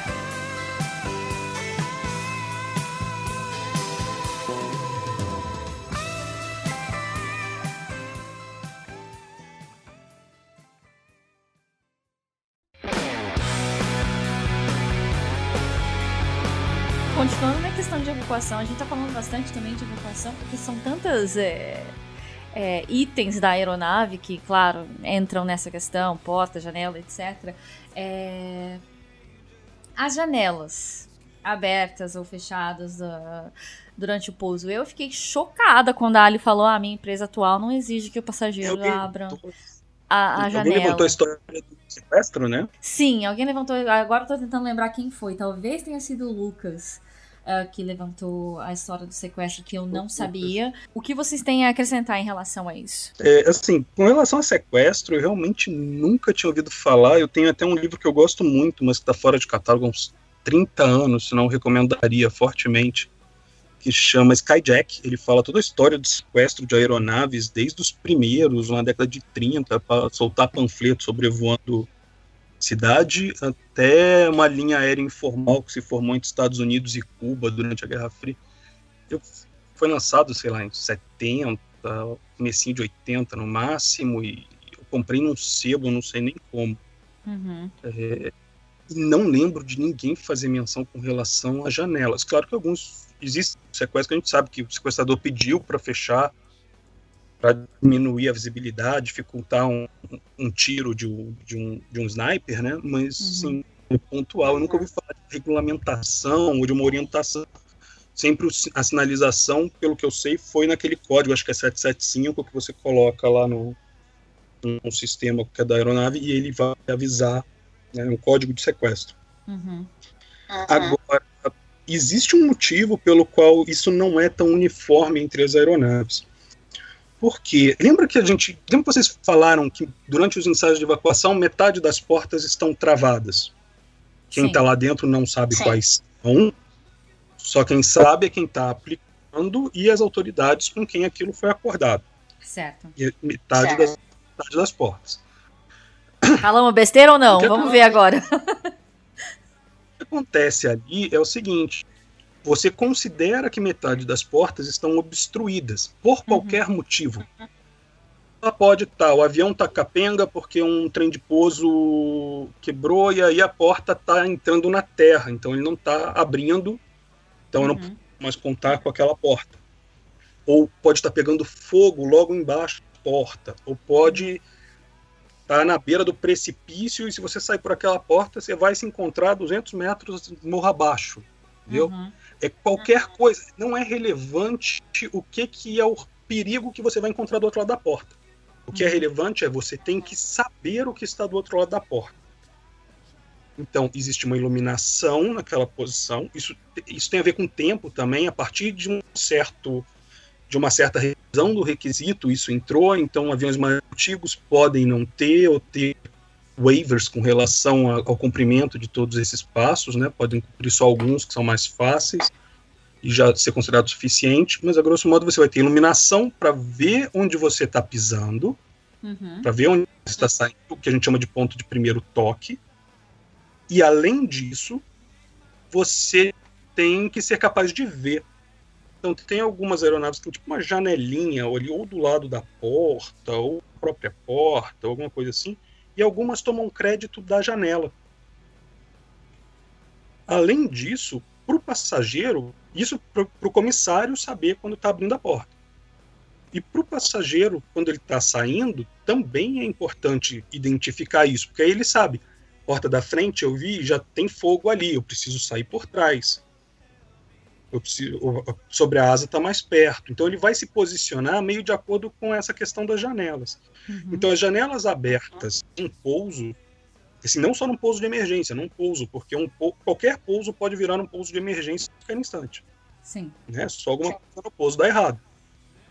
Evacuação, a gente tá falando bastante também de evacuação, porque são tantas é, é, itens da aeronave que, claro, entram nessa questão, porta, janela, etc. É, as janelas abertas ou fechadas uh, durante o pouso. Eu fiquei chocada quando a Ali falou: ah, minha empresa atual não exige que o passageiro abra a, a janela. Alguém levantou a história do sequestro, né? Sim, alguém levantou. Agora eu tô tentando lembrar quem foi. Talvez tenha sido o Lucas uh, que levantou a história do sequestro que eu não sabia. O que vocês têm a acrescentar em relação a isso? É, assim, com relação a sequestro, eu realmente nunca tinha ouvido falar. Eu tenho até um livro que eu gosto muito, mas que está fora de catálogo há uns 30 anos, senão eu recomendaria fortemente, que chama Skyjack. Ele fala toda a história do sequestro de aeronaves, desde os primeiros, na década de 30, para soltar panfletos sobrevoando cidade até uma linha aérea informal que se formou entre Estados Unidos e Cuba durante a Guerra Fria. Eu, foi lançado, sei lá, em 70, comecinho de 80 no máximo, e eu comprei num sebo, não sei nem como. Uhum. É, e não lembro de ninguém fazer menção com relação às janelas. Claro que alguns existem sequestros que a gente sabe que o sequestrador pediu para fechar para diminuir a visibilidade, dificultar um, um tiro de um, de, um, de um sniper, né? Mas, uhum. sim, é pontual. Eu nunca ouvi falar de regulamentação ou de uma orientação. Sempre a sinalização, pelo que eu sei, foi naquele código, acho que é 775, que você coloca lá no, no sistema que é da aeronave e ele vai avisar né, um código de sequestro. Uhum. Agora, existe um motivo pelo qual isso não é tão uniforme entre as aeronaves. Porque lembra que a gente, lembra que vocês falaram que durante os ensaios de evacuação metade das portas estão travadas. Quem está lá dentro não sabe Sim. quais são. Só quem sabe é quem está aplicando e as autoridades com quem aquilo foi acordado. Certo. E metade, certo. Das, metade das portas. Falamos besteira ou não? Vamos ver agora. o que acontece ali é o seguinte: você considera que metade das portas estão obstruídas por qualquer uhum. motivo. Ela pode estar, tá, o avião está capenga porque um trem de pouso quebrou e aí a porta está entrando na terra, então ele não está abrindo, então uhum. eu não uhum. posso mais contar com aquela porta. Ou pode estar tá pegando fogo logo embaixo da porta, ou pode estar tá na beira do precipício e se você sair por aquela porta, você vai se encontrar 200 metros morro abaixo, entendeu? Uhum. É qualquer coisa. Não é relevante o que, que é o perigo que você vai encontrar do outro lado da porta. O que é uhum. relevante é você tem que saber o que está do outro lado da porta. Então, existe uma iluminação naquela posição. Isso, isso tem a ver com tempo também. A partir de um certo de uma certa revisão do requisito, isso entrou. Então, aviões mais antigos podem não ter ou ter waivers com relação ao cumprimento de todos esses passos, né? Podem cumprir só alguns que são mais fáceis. e já ser considerado suficiente, mas a grosso modo você vai ter iluminação para ver onde você está pisando, uhum. para ver onde você está saindo, o que a gente chama de ponto de primeiro toque. E além disso, você tem que ser capaz de ver. Então tem algumas aeronaves que tem tipo uma janelinha ali, ou do lado da porta, ou própria porta, alguma coisa assim, e algumas tomam crédito da janela. Além disso, para o passageiro, isso para o comissário saber quando está abrindo a porta. E para o passageiro, quando ele está saindo, também é importante identificar isso, porque aí ele sabe, porta da frente eu vi, já tem fogo ali, eu preciso sair por trás. Eu preciso, sobre a asa está mais perto. Então ele vai se posicionar meio de acordo com essa questão das janelas. Uhum. Então as janelas abertas em pouso Assim, não só num pouso de emergência, num pouso, porque um, qualquer pouso pode virar um pouso de emergência a qualquer instante. Sim. Né? Só alguma coisa no pouso dá errado.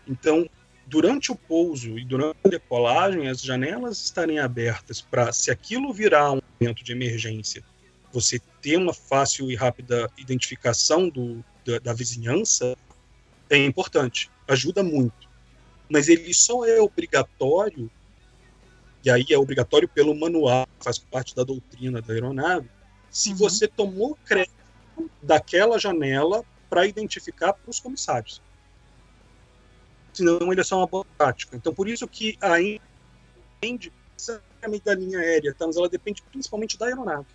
Então, durante o pouso e durante a decolagem, as janelas estarem abertas para, se aquilo virar um momento de emergência, você ter uma fácil e rápida identificação do, da, da vizinhança, é importante, ajuda muito. Mas ele só é obrigatório e aí é obrigatório pelo manual, faz parte da doutrina da aeronave, se uhum. você tomou crédito daquela janela para identificar para os comissários. Senão ele é só uma boa prática. Então, por isso que ainda depende da linha aérea, tá? mas ela depende principalmente da aeronave.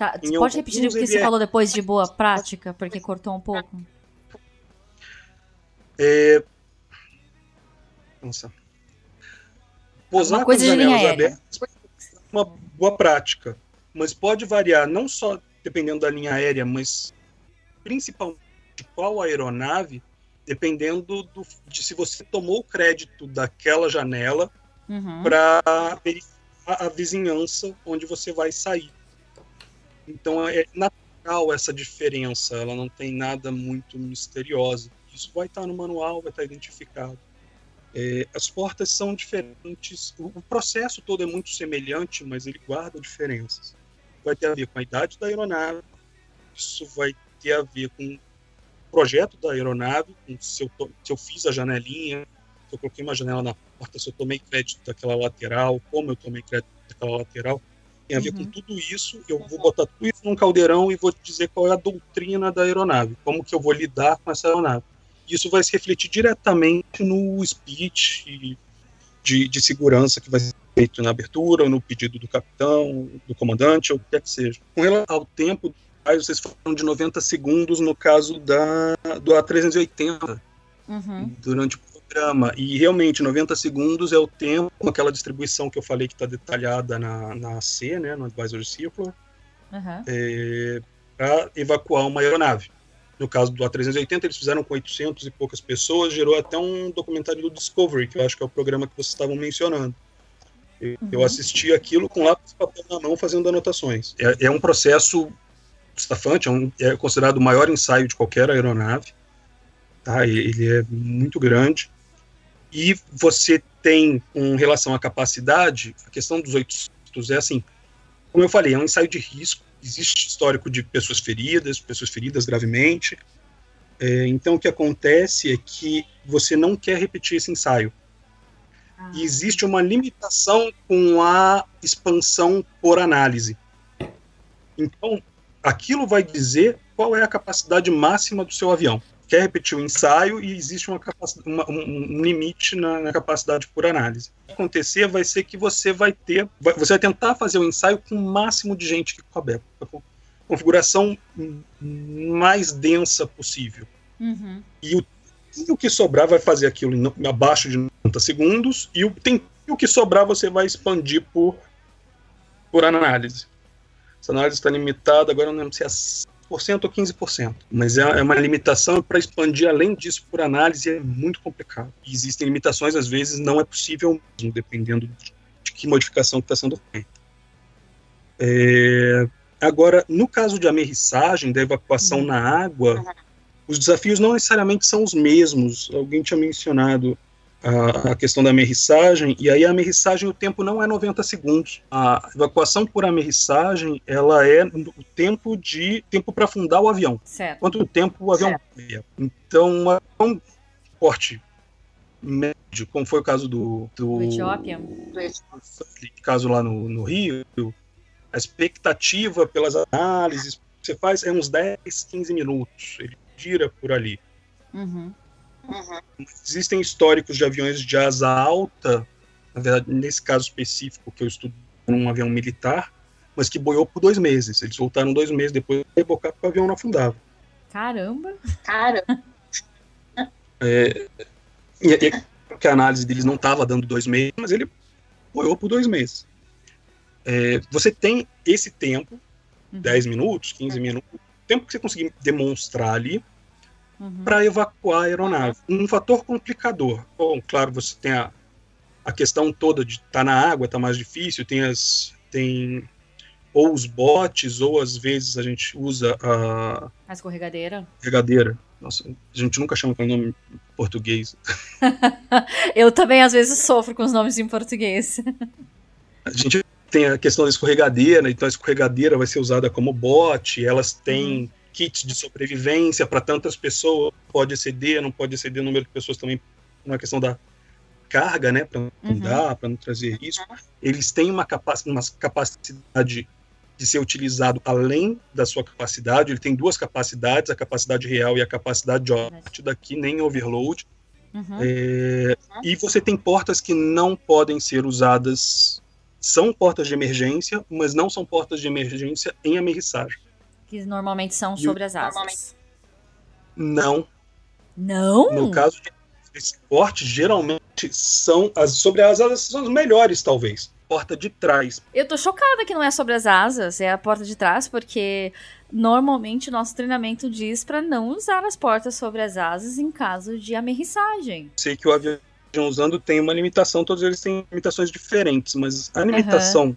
Tá, pode repetir o que você é... falou depois de boa prática, porque cortou um pouco? É... Nossa posar uma coisa com as janelas abertas é uma boa prática, mas pode variar não só dependendo da linha aérea, mas principalmente de qual aeronave, dependendo do, de se você tomou o crédito daquela janela uhum. para verificar a vizinhança onde você vai sair. Então é natural essa diferença, ela não tem nada muito misteriosa. Isso vai estar no manual, vai estar identificado. É, as portas são diferentes, o, processo todo é muito semelhante, mas ele guarda diferenças. Vai ter a ver com a idade da aeronave, isso vai ter a ver com o projeto da aeronave, se eu, se eu fiz a janelinha, se eu coloquei uma janela na porta, se eu tomei crédito daquela lateral, como eu tomei crédito daquela lateral. Tem a ver uhum. com tudo isso. Eu vou botar tudo isso num caldeirão e vou dizer qual é a doutrina da aeronave, como que eu vou lidar com essa aeronave isso vai se refletir diretamente no speech de, de segurança que vai ser feito na abertura, ou no pedido do capitão, do comandante, ou o que quer que seja. Com relação ao tempo, vocês falaram de 90 segundos no caso da, do A380, uhum. durante programa. E realmente, 90 segundos é o tempo, com aquela distribuição que eu falei que está detalhada na, na AC, né, no Advisory Circular, uhum. é, para evacuar uma aeronave. No caso do A380, eles fizeram com 800 e poucas pessoas, gerou até um documentário do Discovery, que eu acho que é o programa que vocês estavam mencionando. Eu, uhum. eu assisti aquilo com lápis e papel na mão, fazendo anotações. É, é um processo estafante, é, um, é, considerado o maior ensaio de qualquer aeronave. Tá? Ele é muito grande. E você tem, com relação à capacidade, a questão dos 800 é assim, como eu falei, é um ensaio de risco, existe histórico de pessoas feridas, pessoas feridas gravemente. É, então, o que acontece é que você não quer repetir esse ensaio. Ah. E existe uma limitação com a expansão por análise. Então, aquilo vai dizer qual é a capacidade máxima do seu avião. Quer repetir o ensaio e existe uma uma, um limite na, na, capacidade por análise. O que acontecer vai ser que você vai ter, vai, você vai tentar fazer o ensaio com o máximo de gente que couber, a configuração mais densa possível. Uhum. E, o, e o que sobrar vai fazer aquilo em, abaixo de 90 segundos e o, tem, o que sobrar você vai expandir por, por análise. Essa análise está limitada, agora não lembro se é 10% ou 15%. Mas é, é uma limitação para expandir além disso por análise é muito complicado. E existem limitações, às vezes não é possível, dependendo de que modificação está sendo feita. É, agora, no caso de amerrissagem, da evacuação uhum. na água, os desafios não necessariamente são os mesmos. Alguém tinha mencionado a, a, questão da amerrissagem, e aí a amerrissagem, o tempo não é 90 segundos. A evacuação por amerrissagem, ela é o tempo de tempo para afundar o avião. Certo. Quanto tempo o avião certo. Então, um porte médio, como foi o caso do, do Etiópia, caso lá no, no Rio, a expectativa pelas análises que você faz é uns 10, 15 minutos. Ele gira por ali. Uhum. Uhum. Existem históricos de aviões de asa alta, na verdade, nesse caso específico que eu estudo um avião militar, mas que boiou por dois meses. Eles voltaram dois meses depois de rebocar porque o avião não afundava. Caramba! Caramba! É, e, e, porque a análise deles não estava dando dois meses, mas ele boiou por dois meses. É, você tem esse tempo, uhum. 10 minutos, 15 uhum. minutos, tempo que você conseguir demonstrar ali, uhum. para evacuar a aeronave. Um fator complicador. Bom, claro, você tem a, a questão toda de estar tá na água, está mais difícil, tem as. Tem ou os botes, ou às vezes a gente usa a. A escorregadeira. Escorregadeira. Nossa, a gente nunca chama com o nome em português. Eu também às vezes sofro com os nomes em português. A gente tem a questão da escorregadeira, então a escorregadeira vai ser usada como bote, elas têm. Kits de sobrevivência para tantas pessoas, pode exceder, não pode exceder o número de pessoas também, uma questão da carga, né, para não uhum. dar, para não trazer risco. Eles têm uma, capac uma capacidade de ser utilizado além da sua capacidade, ele tem duas capacidades, a capacidade real e a capacidade de óbito, daqui nem overload. Uhum. É, e você tem portas que não podem ser usadas, são portas de emergência, mas não são portas de emergência em amerrissagem que normalmente são sobre as asas. Não. Não? No caso desse porte, geralmente são as sobre as asas são as melhores, talvez. Porta de trás. Eu tô chocada que não é sobre as asas, é a porta de trás, porque normalmente nosso treinamento diz para não usar as portas sobre as asas em caso de amerrissagem. Sei que o avião usando tem uma limitação, todos eles têm limitações diferentes, mas a limitação uhum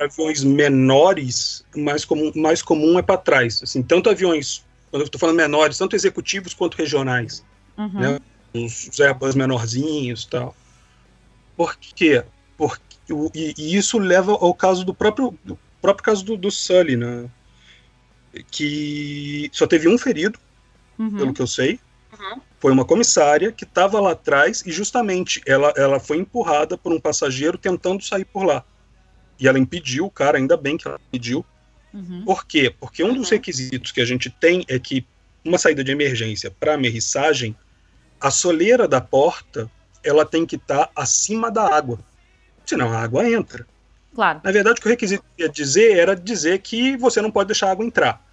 aviões menores, mais comum, mais comum é para trás. Assim, tanto aviões, quando eu estou falando menores, tanto executivos quanto regionais. Uhum. Né? Os, os Airbus menorzinhos tal. Por quê? Porque, e, e, isso leva ao caso do próprio, do próprio caso do, do Sully, né? que só teve um ferido, uhum. pelo que eu sei. Uhum. Foi uma comissária que estava lá atrás e justamente ela, ela foi empurrada por um passageiro tentando sair por lá. E ela impediu o cara, ainda bem que ela impediu. Uhum. Por quê? Porque um dos uhum. requisitos que a gente tem é que uma saída de emergência para amerrissagem, a soleira da porta ela tem que estar tá acima da água. Senão a água entra. Claro. Na verdade, o que o requisito ia dizer era dizer que você não pode deixar a água entrar.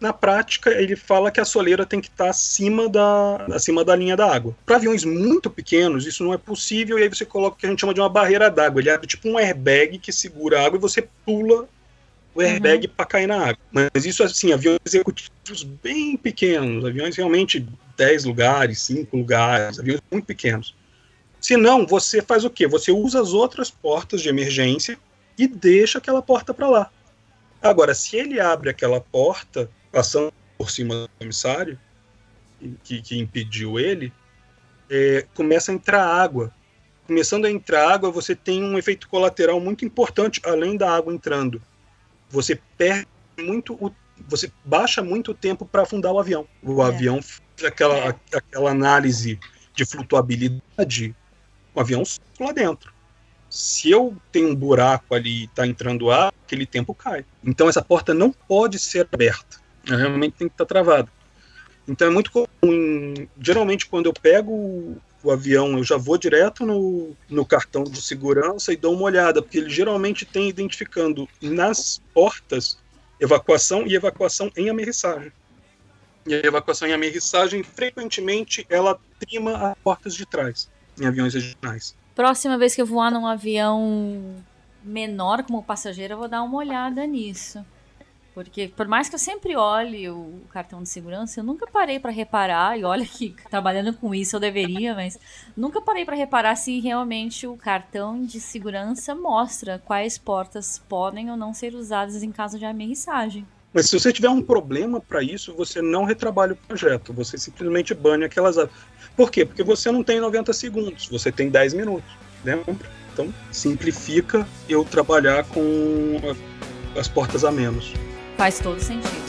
Na prática, ele fala que a soleira tem que estar tá acima da, acima da linha da água. Para aviões muito pequenos, isso não é possível, e aí você coloca o que a gente chama de uma barreira d'água. Ele abre tipo um airbag que segura a água e você pula o airbag uhum. para cair na água. Mas isso, assim, aviões executivos bem pequenos, aviões realmente 10 lugares, 5 lugares, aviões muito pequenos. Se não, você faz o quê? Você usa as outras portas de emergência e deixa aquela porta para lá. Agora, se ele abre aquela porta, passando por cima do comissário, que, que impediu ele, é, começa a entrar água. Começando a entrar água, você tem um efeito colateral muito importante, além da água entrando. Você perde muito o, você baixa muito o tempo para afundar o avião. O é. avião faz aquela, é. aquela análise de flutuabilidade, o avião lá dentro. Se eu tenho um buraco ali e está entrando ar, aquele tempo cai. Então essa porta não pode ser aberta realmente tem que estar tá travado. Então é muito comum. Geralmente, quando eu pego o, o avião, eu já vou direto no, no cartão de segurança e dou uma olhada, porque ele geralmente tem identificando nas portas evacuação e evacuação em amerrissagem. E a evacuação em amerrissagem, frequentemente, ela trima as portas de trás, em aviões regionais. Próxima vez que eu voar num avião menor como passageiro, eu vou dar uma olhada nisso. Porque por mais que eu sempre olhe o cartão de segurança, eu nunca parei para reparar, e olha que trabalhando com isso eu deveria, mas nunca parei para reparar se realmente o cartão de segurança mostra quais portas podem ou não ser usadas em caso de amerrissagem. Mas se você tiver um problema para isso, você não retrabalha o projeto, você simplesmente bane aquelas. Por quê? Porque você não tem 90 segundos, você tem 10 minutos. Lembra? Então, simplifica eu trabalhar com as portas a menos. Faz todo sentido.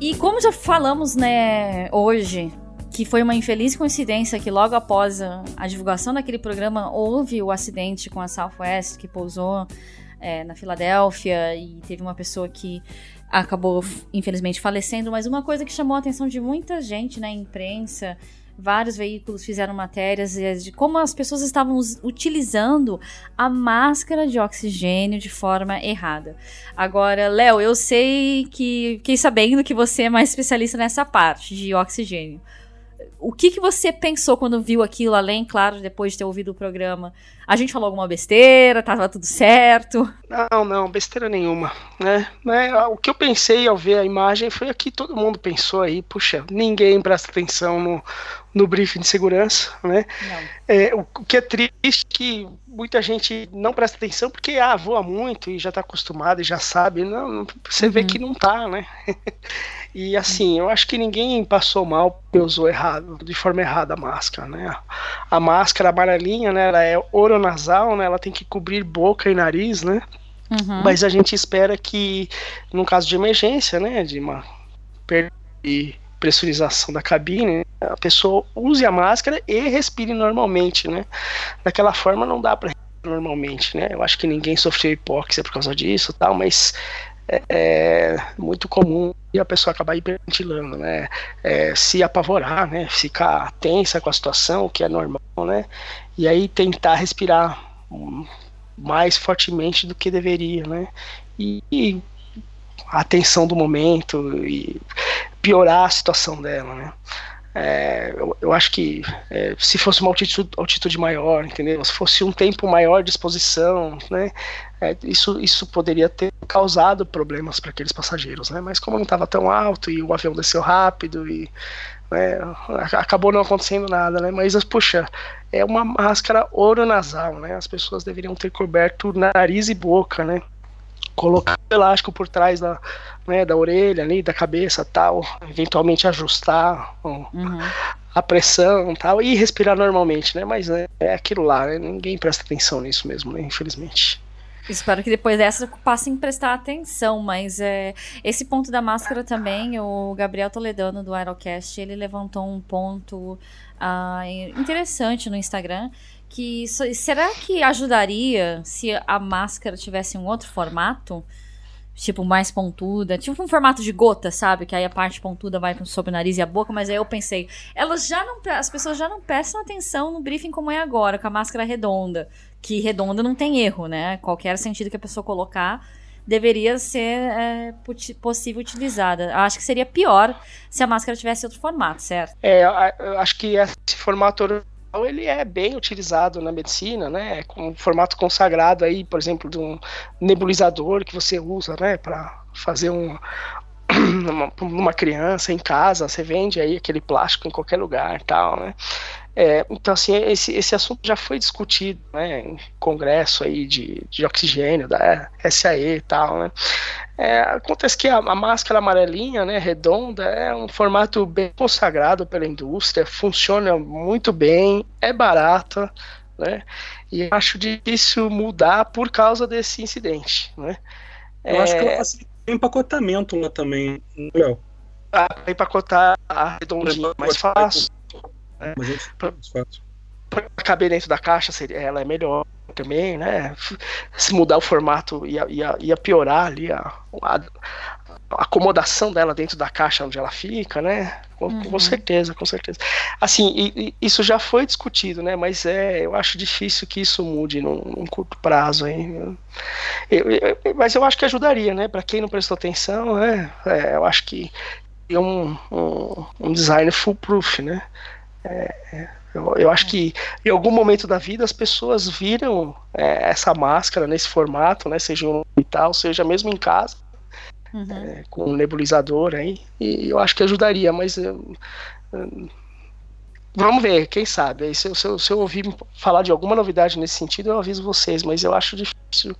E como já falamos, né, hoje, que foi uma infeliz coincidência que logo após a, divulgação daquele programa houve o acidente com a Southwest que pousou é, na Filadélfia e teve uma pessoa que acabou infelizmente falecendo, mas uma coisa que chamou a atenção de muita gente na imprensa vários veículos fizeram matérias de como as pessoas estavam utilizando a máscara de oxigênio de forma errada. Agora, Léo, eu sei que fiquei sabendo que você é mais especialista nessa parte de oxigênio. O que, que você pensou quando viu aquilo, além, claro, depois de ter ouvido o programa? A gente falou alguma besteira? Tava tudo certo? Não, não, besteira nenhuma, né? né? O que eu pensei ao ver a imagem foi aqui todo mundo pensou aí, puxa, ninguém presta atenção no, no briefing de segurança, né? É, o, o, que é triste é que muita gente não presta atenção porque ah, voa muito e já está acostumado e já sabe. Não, você uhum. vê que não tá, né? e assim, eu acho que ninguém passou mal porque usou errado, de forma errada a máscara, né? A máscara amarelinha, né? Ela é oronasal, né? Ela tem que cobrir boca e nariz, né? Uhum. Mas a gente espera que, no caso de emergência, né? De uma perda pressurização da cabine, a pessoa use a máscara e respire normalmente, né? Daquela forma não dá para normalmente, né? Eu acho que ninguém sofreu hipóxia por causa disso, tal, mas é, é muito comum a pessoa acabar hiperventilando, né? É, se apavorar, né? Ficar tensa com a situação, o que é normal, né? E aí tentar respirar mais fortemente do que deveria, né? E, e a tensão do momento e piorar a situação dela, né? É, eu, eu, acho que é, se fosse uma altitude, altitude, maior, entendeu? Se fosse um tempo maior de exposição, né? É, isso, isso poderia ter causado problemas para aqueles passageiros, né? Mas como não estava tão alto e o avião desceu rápido e né, acabou não acontecendo nada, né? Mas puxa, é uma máscara oronasal, né? As pessoas deveriam ter coberto nariz e boca, né? Colocar o elástico por trás da, né, da orelha ali, da cabeça tal, eventualmente ajustar uhum. a pressão tal, e respirar normalmente, né? Mas né, é aquilo lá, né, ninguém presta atenção nisso mesmo, né, infelizmente. Espero que depois dessa passem a prestar atenção, mas é, esse ponto da máscara também, o Gabriel Toledano do Aerocast, ele levantou um ponto ah, interessante no Instagram, que será que ajudaria se a máscara tivesse um outro formato? Tipo, mais pontuda, tipo um formato de gota, sabe? Que aí a parte pontuda vai sobre o nariz e a boca, mas aí eu pensei, elas já não. As pessoas já não prestam atenção no briefing como é agora, com a máscara redonda. Que redonda não tem erro, né? Qualquer sentido que a pessoa colocar deveria ser é, possível utilizada. Acho que seria pior se a máscara tivesse outro formato, certo? É, acho que esse formato ele é bem utilizado na medicina, né? Com um formato consagrado aí, por exemplo, de um nebulizador que você usa, né, para fazer um uma, criança em casa, você vende aí aquele plástico em qualquer lugar, tal, né? É, então, assim, esse, esse assunto já foi discutido né, em congresso aí de, de oxigênio da SAE e tal, né? É, acontece que a, a, máscara amarelinha, né, redonda, é um formato bem consagrado pela indústria, funciona muito bem, é barata, né? E acho difícil mudar por causa desse incidente, né? Eu é, acho que ela facilita o empacotamento lá também, Léo. Ah, empacotar a redondinha mais fácil. Né? Pra, pra caber dentro da caixa, seria, ela é melhor também, né? Se mudar o formato ia, ia, ia piorar ali a, a, a, acomodação dela dentro da caixa onde ela fica, né? Com, uhum. com certeza, com certeza. Assim, e, e isso já foi discutido, né? Mas é, eu acho difícil que isso mude num, num curto prazo aí. Eu, eu, mas eu acho que ajudaria, né? Para quem não prestou atenção, né? É, eu acho que é um, um, um design foolproof, né? É, eu, eu, acho que em algum momento da vida as pessoas viram é, essa máscara nesse formato, né? Seja um hospital, seja mesmo em casa. uhum. é, com um nebulizador aí, e eu acho que ajudaria, mas Vamos ver, quem sabe. Se eu, se, se eu ouvir falar de alguma novidade nesse sentido, eu aviso vocês, mas eu acho difícil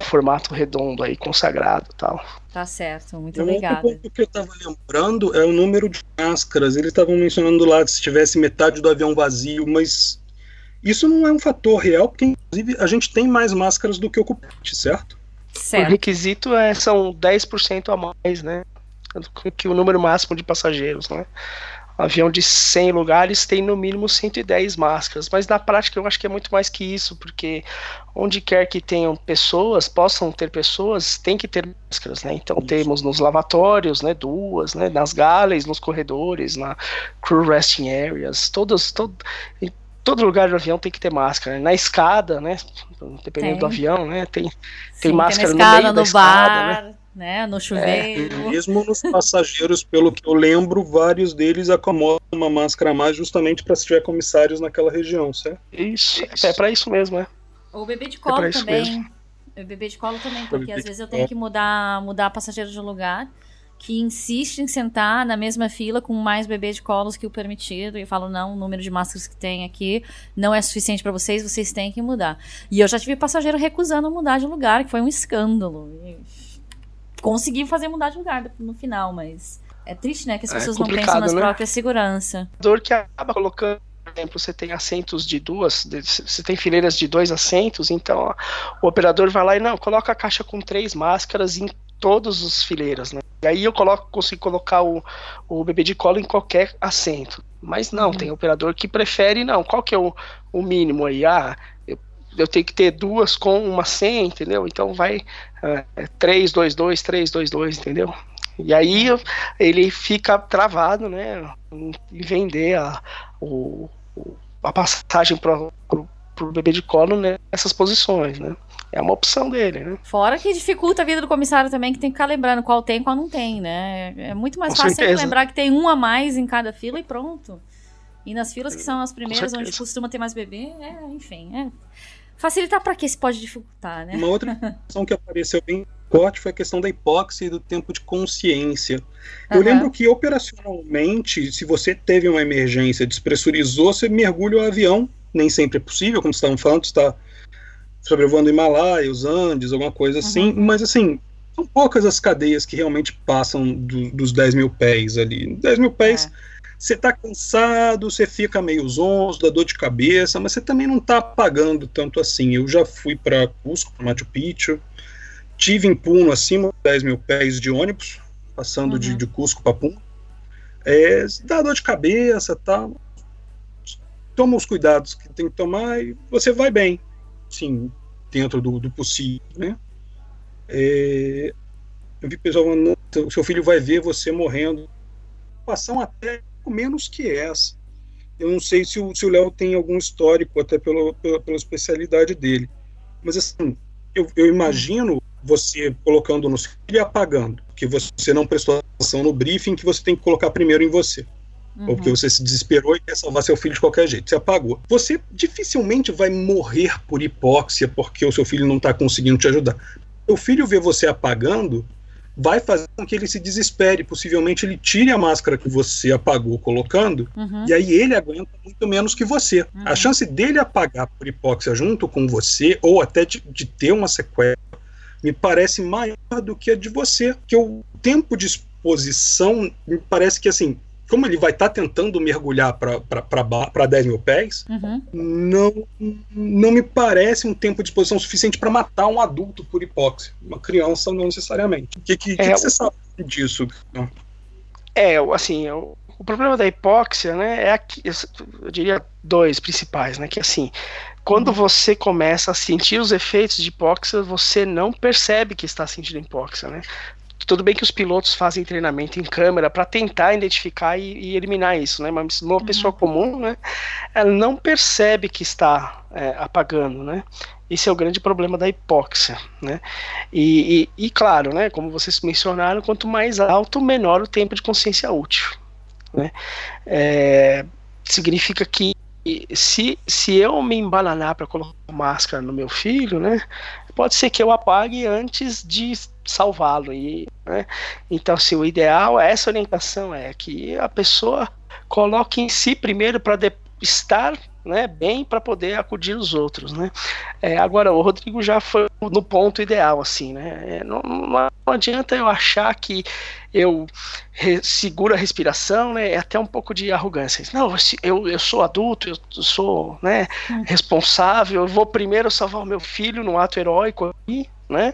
formato redondo aí, consagrado tal. Tá certo, muito obrigada. O que eu estava lembrando é o número de máscaras. Eles estavam mencionando lá se tivesse metade do avião vazio, mas isso não é um fator real, porque inclusive a gente tem mais máscaras do que ocupante, certo? Certo. O requisito é, são 10% a mais, né? Que o número máximo de passageiros, né? Avião de 100 lugares tem no mínimo 110 máscaras, mas na prática eu acho que é muito mais que isso, porque onde quer que tenham pessoas, possam ter pessoas, tem que ter máscaras, né? Então isso. temos nos lavatórios, né, duas, né, nas galleys, nos corredores, na crew resting areas, todos, todo, em todo lugar do avião tem que ter máscara, né? na escada, né, dependendo tem. do avião, né, tem, tem Sim, máscara tem no meio da escada, né? Né? No chuveiro. É, mesmo nos passageiros, pelo que eu lembro, vários deles acomodam uma máscara a mais justamente para se tiver comissários naquela região, certo? Isso, isso. é para isso mesmo, é. O bebê de é colo é também. O bebê de colo também, porque às vezes eu tenho que mudar, mudar passageiro de lugar que insiste em sentar na mesma fila com mais bebê de colos que o permitido. E eu falo, não, o número de máscaras que tem aqui não é suficiente para vocês, vocês têm que mudar. E eu já tive passageiro recusando mudar de lugar, que foi um escândalo. E consegui fazer mudar de lugar no final, mas é triste, né? Que as é pessoas é não pensam na né? própria segurança. Dor que acaba colocando por exemplo, você tem assentos de duas, você tem fileiras de dois assentos, então o operador vai lá e não, coloca a caixa com três máscaras em todas as fileiras, né? E aí eu coloco, consigo colocar o, o bebê de colo em qualquer assento. Mas não, uhum. tem operador que prefere, não, qual que é o, o mínimo aí? Ah, eu tenho que ter duas com uma sem, entendeu? Então vai é, 3, 2, 2, 3, 2, 2, entendeu? E aí ele fica travado, né, em vender a, o, a passagem para o bebê de colo nessas posições, né? É uma opção dele, né? Fora que dificulta a vida do comissário também, que tem que ficar lembrando qual tem e qual não tem, né? É muito mais Com fácil lembrar que tem um a mais em cada fila e pronto. E nas filas que são as primeiras, onde costuma ter mais bebê, é, enfim, é Facilitar para que se pode dificultar, né? Uma outra questão que apareceu bem forte foi a questão da hipóxia e do tempo de consciência. Eu lembro que operacionalmente, se você teve uma emergência, despressurizou, você mergulha o avião, nem sempre é possível, como estavam falando, está sobrevoando o Himalaia, os Andes, alguma coisa assim, uhum. mas assim, são poucas as cadeias que realmente passam do, dos 10 mil pés ali. 10 mil pés. É você está cansado, você fica meio zonzo, dá dor de cabeça, mas você também não está apagando tanto assim. Eu já fui para Cusco, para Machu Picchu, tive em Puno acima de 10 mil pés de ônibus, passando uhum. de, de Cusco para Puno. É, dá dor de cabeça, tá? Toma os cuidados que tem que tomar e você vai bem, sim, dentro do, do possível, né? É, eu vi pessoal falando, o seu filho vai ver você morrendo. Passão até menos que essa. Eu não sei se o Léo tem algum histórico, até pelo, pela, pela especialidade dele. Mas, assim, eu, eu imagino você colocando no filho e apagando, que você não prestou atenção no briefing que você tem que colocar primeiro em você. Uhum. Ou porque você se desesperou e quer salvar seu filho de qualquer jeito. Você apagou. Você dificilmente vai morrer por hipóxia porque o seu filho não está conseguindo te ajudar. O filho vê você apagando, vai fazer com que ele se desespere. Possivelmente ele tire a máscara que você apagou colocando, uhum. e aí ele aguenta muito menos que você. Uhum. A chance dele apagar por hipóxia junto com você, ou até de, de ter uma sequela, me parece maior do que a de você. Que o tempo de exposição me parece que assim como ele vai estar tá tentando mergulhar para 10 mil pés, uhum. não, não me parece um tempo de exposição suficiente para matar um adulto por hipóxia. Uma criança, não necessariamente. O que, que, é, que, você sabe disso? É, assim, o, o problema da hipóxia, né, é aqui, eu diria dois principais, né, que assim, quando uhum. você começa a sentir os efeitos de hipóxia, você não percebe que está sentindo hipóxia, né? Tudo bem que os pilotos fazem treinamento em câmera para tentar identificar e, e, eliminar isso, né? Mas uma uhum. pessoa comum, né? Ela não percebe que está é, apagando, né? Esse é o grande problema da hipóxia, né? E, e, e, claro, né? Como vocês mencionaram, quanto mais alto, menor o tempo de consciência útil, né? É, significa que se, se eu me embananar para colocar máscara no meu filho, né, pode ser que eu apague antes de salvá-lo. E, né, então, assim, o ideal, essa orientação é que a pessoa coloque em si primeiro para estar né, bem para poder acudir os outros, né? É, agora o Rodrigo já foi no ponto ideal, assim, né? É, não, não, adianta eu achar que eu re, seguro a respiração, né? É até um pouco de arrogância. Não, eu, eu sou adulto, eu sou, né, hum. responsável. Eu vou primeiro salvar o meu filho no ato heróico aqui, né?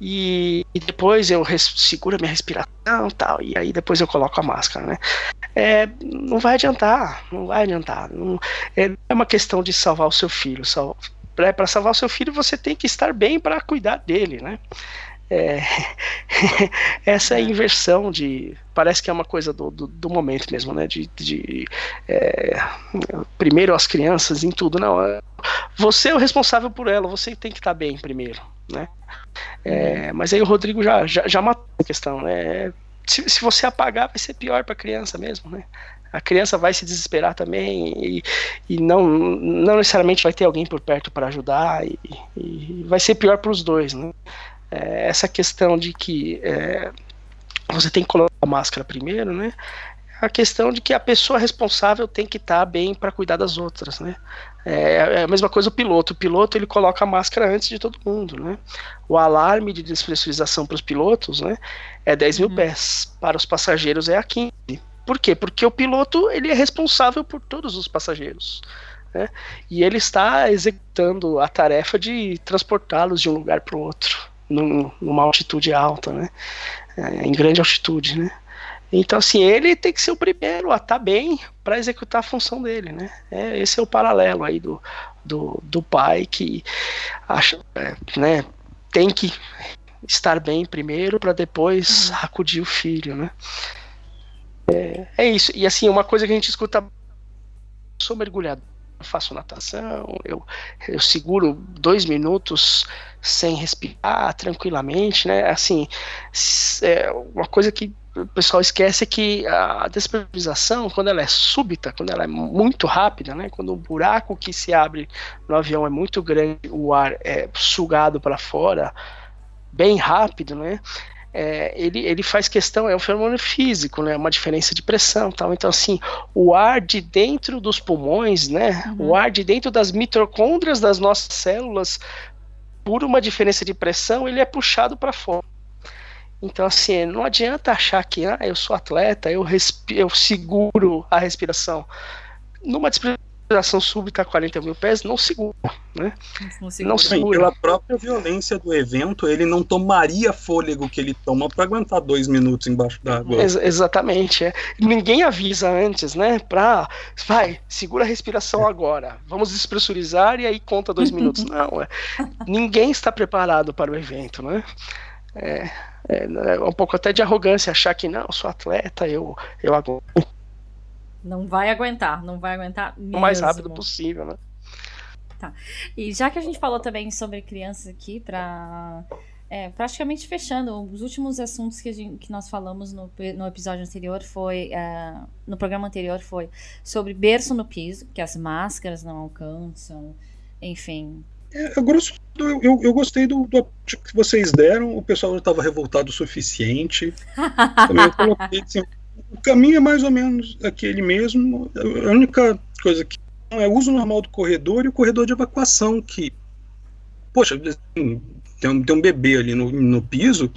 E, e, depois eu res, seguro a minha respiração tal, e aí depois eu coloco a máscara, né? É, não vai adiantar, não vai adiantar. Não, é, é uma questão de salvar o seu filho. Sal, para salvar o seu filho, você tem que estar bem para cuidar dele, né? É, essa é inversão de. Parece que é uma coisa do, do, do momento mesmo, né? De, de é, primeiro as crianças em tudo. Não, é, você é o responsável por ela, você tem que estar bem primeiro, né? É, mas aí o Rodrigo já, já, já matou a questão, né? Se, se você apagar, vai ser pior para a criança mesmo, né? A criança vai se desesperar também e, e não, não necessariamente vai ter alguém por perto para ajudar e, e, vai ser pior para os dois, né? É, essa questão de que é, você tem que colocar a máscara primeiro, né? a questão de que a pessoa responsável tem que estar tá bem para cuidar das outras, né? É, é, a mesma coisa o piloto. O piloto ele coloca a máscara antes de todo mundo, né? O alarme de despressurização para os pilotos, né? É 10 mil uhum. pés. Para os passageiros é a 15. Por quê? Porque o piloto ele é responsável por todos os passageiros. Né? E ele está executando a tarefa de transportá-los de um lugar para o outro, num, numa altitude alta, né? É, em grande altitude, né? Então, assim, ele tem que ser o primeiro a estar tá bem para executar a função dele, né? É, esse é o paralelo aí do, do, do pai que acha, é, né, tem que estar bem primeiro para depois uhum. acudir o filho, né? É, é, isso. E assim, uma coisa que a gente escuta, sou mergulhador, faço natação, eu, eu seguro dois minutos sem respirar tranquilamente, né? Assim, é uma coisa que o pessoal esquece que a despressurização, quando ela é súbita, quando ela é muito rápida, né, quando o buraco que se abre no avião é muito grande, o ar é sugado para fora bem rápido, né, é, ele, ele faz questão, é um fenômeno físico, né, uma diferença de pressão, tal. Então assim, o ar de dentro dos pulmões, né, uhum. o ar de dentro das mitocôndrias das nossas células, por uma diferença de pressão, ele é puxado para fora. Então, assim, não adianta achar que ah, eu sou atleta, eu, eu seguro a respiração. Numa respiração súbita a 40 mil pés, não segura, né? Não segura. Não segura. Pela própria violência do evento, ele não tomaria fôlego que ele toma para aguentar dois minutos embaixo d'água. Ex exatamente. É. Ninguém avisa antes, né? Pra, vai, segura a respiração é. agora, vamos despressurizar e aí conta dois minutos. Não, é. ninguém está preparado para o evento, né? É, é, é, um pouco até de arrogância achar que não, sou atleta, eu, eu aguento. Não vai aguentar, não vai aguentar mesmo. O mais rápido possível, né? Tá. E já que a gente falou também sobre crianças aqui, para é, praticamente fechando, os últimos assuntos que, gente, que nós falamos no, no episódio anterior foi, uh, no programa anterior foi sobre berço no piso, que as máscaras não alcançam, enfim, é, grosso eu, eu, eu, gostei do, do que vocês deram. O pessoal já estava revoltado o suficiente. eu coloquei assim, o caminho é mais ou menos aquele mesmo. A única coisa que não é o uso normal do corredor e o corredor de evacuação, que, poxa, assim, tem, um, tem um bebê ali no, no piso,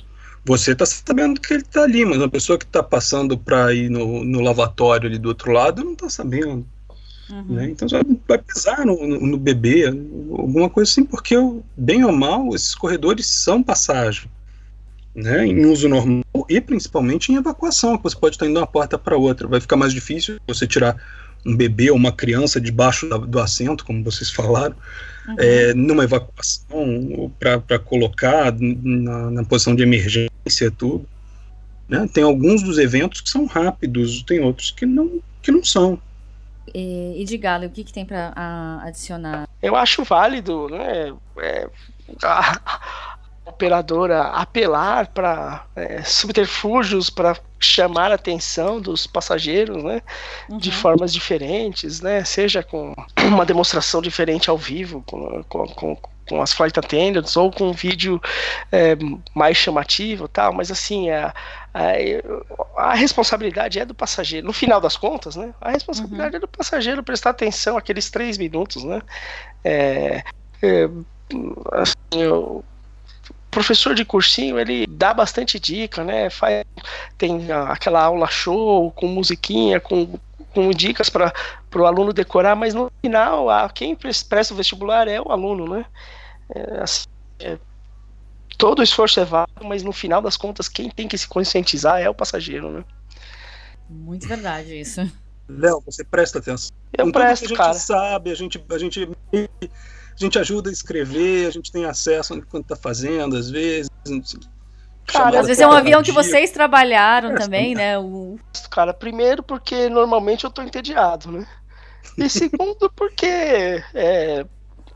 você está sabendo que ele está ali, mas uma pessoa que está passando para ir no, no lavatório ali do outro lado não está sabendo. Uhum. Né? Então vai pisar no, no, no, bebê, alguma coisa assim, porque bem ou mal, esses corredores são passagem. Né, em uso normal e principalmente em evacuação, que você pode estar indo de uma porta para outra. Vai ficar mais difícil você tirar um bebê ou uma criança debaixo da, do assento, como vocês falaram, uhum. é, numa evacuação para colocar na, na, posição de emergência tudo. Né? Tem alguns dos eventos que são rápidos, tem outros que não, que não são. E, e de Galo, o que, que tem para adicionar? Eu acho válido, né? É, a, operadora apelar para é, subterfúgios para chamar a atenção dos passageiros, né, uhum. de formas diferentes, né, seja com uma demonstração diferente ao vivo, com, com, com, com as flight attendants ou com um vídeo é, mais chamativo, tal. Mas assim, a, a, a, responsabilidade é do passageiro. No final das contas, né, a responsabilidade uhum. é do passageiro prestar atenção aqueles três minutos, né. É, é, assim, eu, professor de cursinho, ele dá bastante dica, né? Faz, tem aquela aula show com musiquinha, com, com dicas para o aluno decorar, mas no final, a, quem presta o vestibular é o aluno, né? É, assim, é, todo o esforço é válido, mas no final das contas, quem tem que se conscientizar é o passageiro, né? Muito verdade isso. Léo, você presta atenção. Eu presto, a gente cara. sabe, a gente, a gente a gente ajuda a escrever, a gente tem acesso quando está fazendo, às vezes. Cara, às vezes é um avião que vocês trabalharam é, também, né? O... Cara, primeiro porque normalmente eu tô entediado, né? E segundo porque é,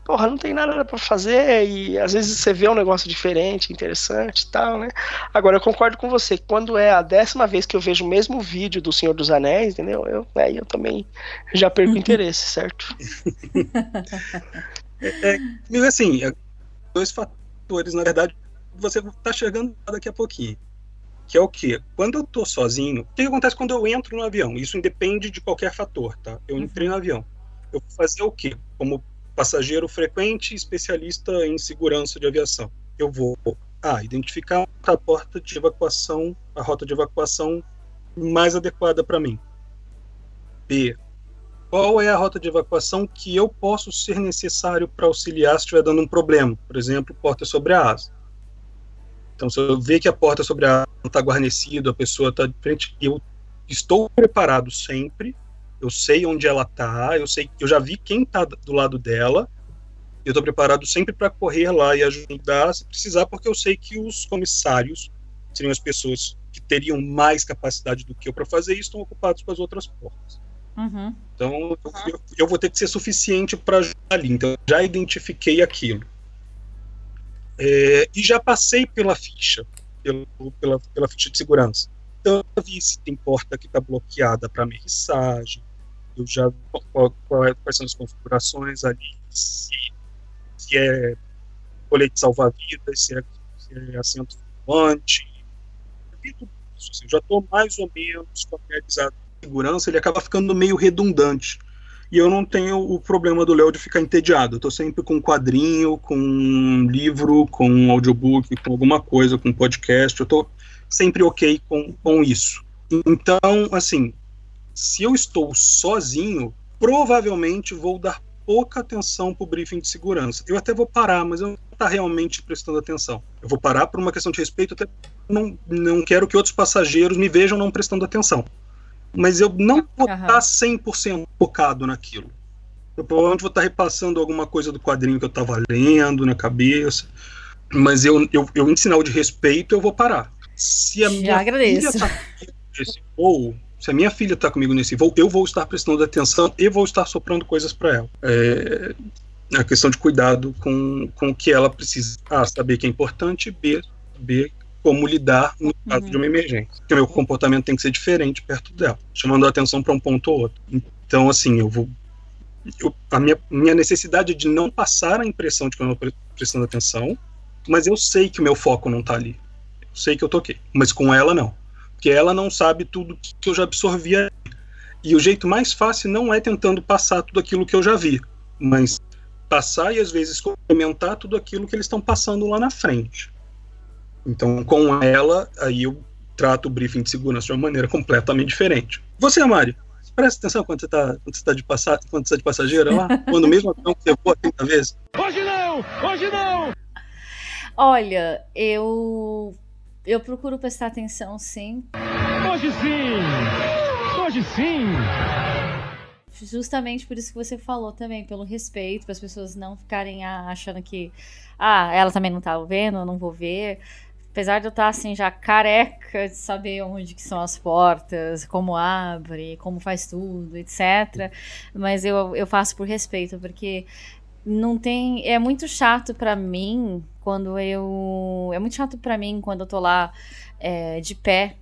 porra, não tem nada para fazer e às vezes você vê um negócio diferente, interessante e tal, né? Agora eu concordo com você, quando é a décima vez que eu vejo o mesmo vídeo do Senhor dos Anéis, entendeu? Eu, aí eu também já perco interesse, certo? É, é, assim, é, dois fatores, na verdade, você está chegando daqui a pouquinho. Que é o quê? Quando eu tô sozinho, o que acontece quando eu entro no avião? Isso independe de qualquer fator, tá? Eu entrei no uhum. avião. Eu vou fazer o quê? Como passageiro frequente especialista em segurança de aviação. Eu vou A. Identificar a porta de evacuação, a rota de evacuação mais adequada para mim. B qual é a rota de evacuação que eu posso ser necessário para auxiliar se estiver dando um problema, por exemplo, porta sobre a asa. Então, se eu ver que a porta sobre a asa está guarnecida, a pessoa está de frente, eu estou preparado sempre, eu sei onde ela está, eu sei, eu já vi quem está do lado dela, eu estou preparado sempre para correr lá e ajudar se precisar, porque eu sei que os comissários seriam as pessoas que teriam mais capacidade do que eu para fazer isso, estão ocupados com as outras portas. Uhum. Então, eu, eu, vou ter que ser suficiente para ajudar ali. Então, já identifiquei aquilo. É, e já passei pela ficha, pelo, pela, pela ficha de segurança. Então, eu vi se tem porta que está bloqueada para mensagem, eu já qual, qual é, quais são as configurações ali, se, se é colete salva-vidas, se é, se é assento tudo isso. Assim, eu já estou mais ou menos familiarizado segurança, ele acaba ficando meio redundante. E eu não tenho o problema do Léo de ficar entediado. Eu tô sempre com um quadrinho, com um livro, com um audiobook, com alguma coisa, com um podcast. Eu tô sempre ok com, com isso. Então, assim, se eu estou sozinho, provavelmente vou dar pouca atenção para o briefing de segurança. Eu até vou parar, mas eu não estou realmente prestando atenção. Eu vou parar por uma questão de respeito, até não, não quero que outros passageiros me vejam não prestando atenção mas eu não vou uhum. estar 100% focado naquilo. Eu provavelmente vou estar repassando alguma coisa do quadrinho que eu estava lendo na cabeça, mas eu, eu, eu em sinal de respeito, eu vou parar. Se a minha agradeço. filha tá nesse voo, se a minha filha está comigo nesse voo, eu vou estar prestando atenção e vou estar soprando coisas para ela. É, a questão de cuidado com, com o que ela precisa. A, saber que é importante, B, B, como lidar no caso uhum. de uma emergência. Porque o meu comportamento tem que ser diferente perto dela, chamando a atenção para um ponto ou outro. Então, assim, eu vou. Eu, a minha, minha necessidade de não passar a impressão de que eu não estou prestando atenção, mas eu sei que o meu foco não está ali. Eu sei que eu toquei, mas com ela não. Porque ela não sabe tudo que eu já absorvi. E o jeito mais fácil não é tentando passar tudo aquilo que eu já vi, mas passar e às vezes complementar tudo aquilo que eles estão passando lá na frente. Então, com ela, aí eu trato o briefing de segurança de uma maneira completamente diferente. Você, Mari, presta atenção quando você está quando você tá de, passa, quando você tá de passageira lá? quando mesmo avião que você voa 30 vezes? Hoje não! Hoje não! Olha, eu eu procuro prestar atenção, sim. Hoje sim! Hoje sim! Justamente por isso que você falou também, pelo respeito, para as pessoas não ficarem achando que ah, ela também não tá vendo, eu não vou ver apesar de eu estar assim já careca de saber onde que são as portas, como abre, como faz tudo, etc. Mas eu, eu faço por respeito, porque não tem, é muito chato para mim quando eu. É muito chato para mim quando eu tô lá é, de pé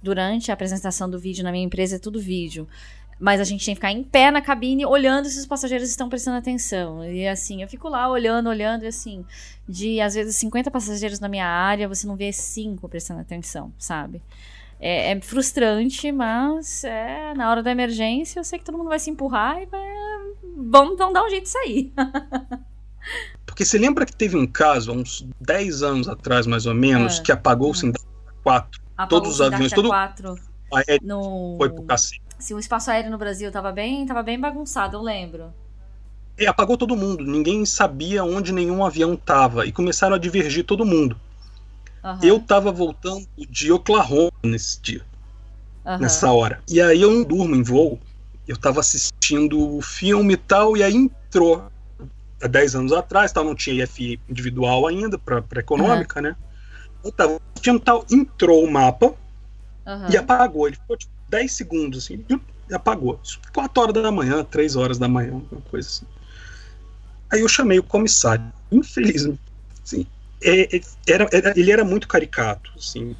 durante a apresentação do vídeo na minha empresa, é tudo vídeo. Mas a gente tem que ficar em pé na cabine olhando se os passageiros estão prestando atenção. E assim, eu fico lá olhando, olhando, e assim, de às vezes 50 passageiros na minha área, você não vê cinco prestando atenção, sabe? É, é, frustrante, mas é, na hora da emergência eu sei que todo mundo vai se empurrar e vai. Vamos, vamos dar um jeito de sair. Porque você lembra que teve um caso, há uns 10 anos atrás, mais ou menos, é. que apagou o Sindacta 4. Apagou todos os aviões, todo. 4 no... Foi pro cacete. Se o espaço aéreo no Brasil tava bem, tava bem bagunçado, eu lembro. E apagou todo mundo, ninguém sabia onde nenhum avião tava e começaram a divergir todo mundo. Uhum. Eu tava voltando de Oklahoma nesse dia, uhum. nessa hora. E aí eu não durmo em voo. Eu tava assistindo o filme e tal, e aí entrou há 10 anos atrás, tal, não tinha IF individual ainda para econômica, uhum. né? Eu tava assistindo tal, entrou o mapa e apagou. Ele ficou tipo 10 segundos, assim, e apagou. 4 horas da manhã, 3 horas da manhã, uma coisa assim. Aí eu chamei o comissário. Infelizmente, assim, é, é, era, era, ele era muito caricato, assim.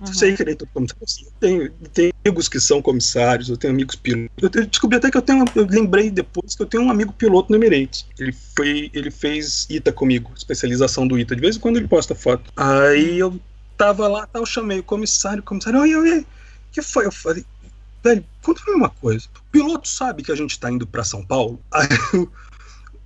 Uhum. Sei que ele é comissário. Assim, eu tenho, tenho, amigos que são comissários, eu tenho amigos pilotos. Eu descobri até que eu tenho. Eu lembrei depois que eu tenho um amigo piloto no Emirates. Ele, foi, ele fez ITA comigo, especialização do ITA. De vez em quando ele posta foto. Aí eu tava lá, tá, eu chamei o comissário, o comissário, oi, oi, oi, que foi? Eu falei, velho, conta pra mim uma coisa. O piloto sabe que a gente tá indo para São Paulo? Aí o,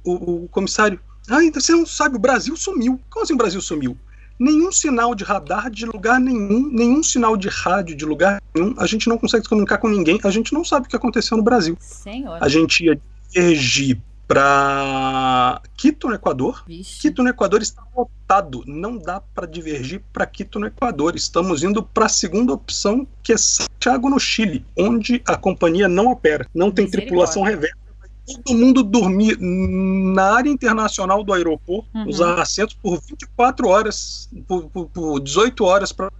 o, o comissário, ah, então você não sabe, o Brasil sumiu. Como assim o Brasil sumiu? Nenhum sinal de radar de lugar nenhum, nenhum sinal de rádio de lugar nenhum. A gente não consegue se comunicar com ninguém. A gente não sabe o que aconteceu no Brasil. Senhor. A gente ia divergir para Quito, no Equador. Vixe. Quito, no Equador está lotado. Não dá para divergir para Quito, no Equador. Estamos indo para a segunda opção, que é Santiago, no Chile, onde a companhia não opera. Não tem tripulação reversa todo mundo dormir na área internacional do aeroporto, uhum. usar assentos por 24 horas, por, por, por 18 horas para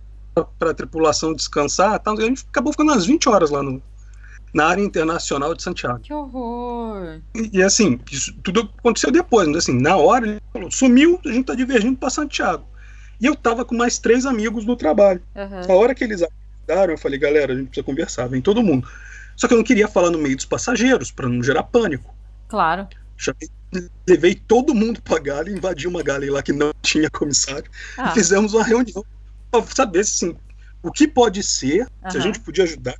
a tripulação descansar. Tá? A gente acabou ficando umas 20 horas lá no, na área internacional de Santiago. Que horror! E, e assim, isso tudo aconteceu depois, mas assim, na hora ele falou, sumiu, a gente tá divergindo para Santiago. E eu tava com mais três amigos no trabalho. Uhum. A hora que eles acordaram, eu falei, galera, a gente precisa conversar, vem todo mundo. Só que eu não queria falar no meio dos passageiros, para não gerar pânico. Claro. Chamei, levei todo mundo pra Gale, invadi uma Gale lá que não tinha comissário, ah. e fizemos uma reunião para saber assim, o que pode ser, uhum. se a gente podia ajudar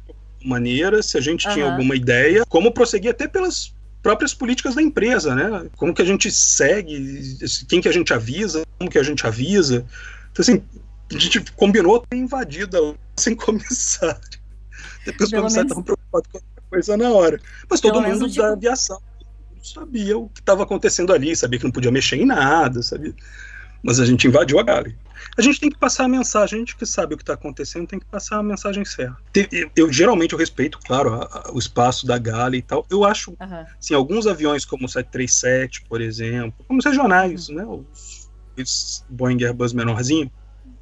maneira, se a gente uhum. tinha alguma ideia, como prosseguir até pelas próprias políticas da empresa, né? Como que a gente segue, quem que a gente avisa, como que a gente avisa. Então, assim, a gente combinou ter invadido sem comissário. Depois os comissários estavam preocupados com outra coisa na hora. Mas todo Pelo mundo da aviação sabia o que estava acontecendo ali, sabia que não podia mexer em nada, sabia? Mas a gente invadiu a Gale. A gente tem que passar a mensagem, a gente que sabe o que está acontecendo tem que passar a mensagem certa. Eu, eu geralmente eu respeito, claro, a, a, o espaço da Gale e tal. Eu acho, uhum. assim, alguns aviões como o 737, por exemplo, como os regionais, uhum. né, os, os Boeing Airbus menorzinho,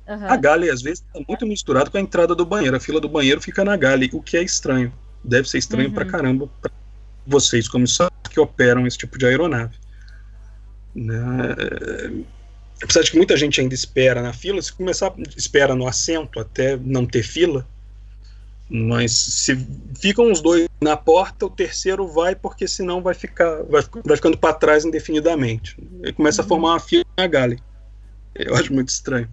Uhum. A Gale, às vezes, está muito misturado com a entrada do banheiro. A fila do banheiro fica na Gale, o que é estranho. Deve ser estranho uhum. pra caramba pra vocês, comissários que operam esse tipo de aeronave. Né? Apesar de que muita gente ainda espera na fila, se começar espera no assento até não ter fila, mas se ficam os dois na porta, o terceiro vai porque senão vai ficar vai, vai ficando para trás indefinidamente. Ele começa uhum. a formar uma fila na Gale. Eu acho muito estranho.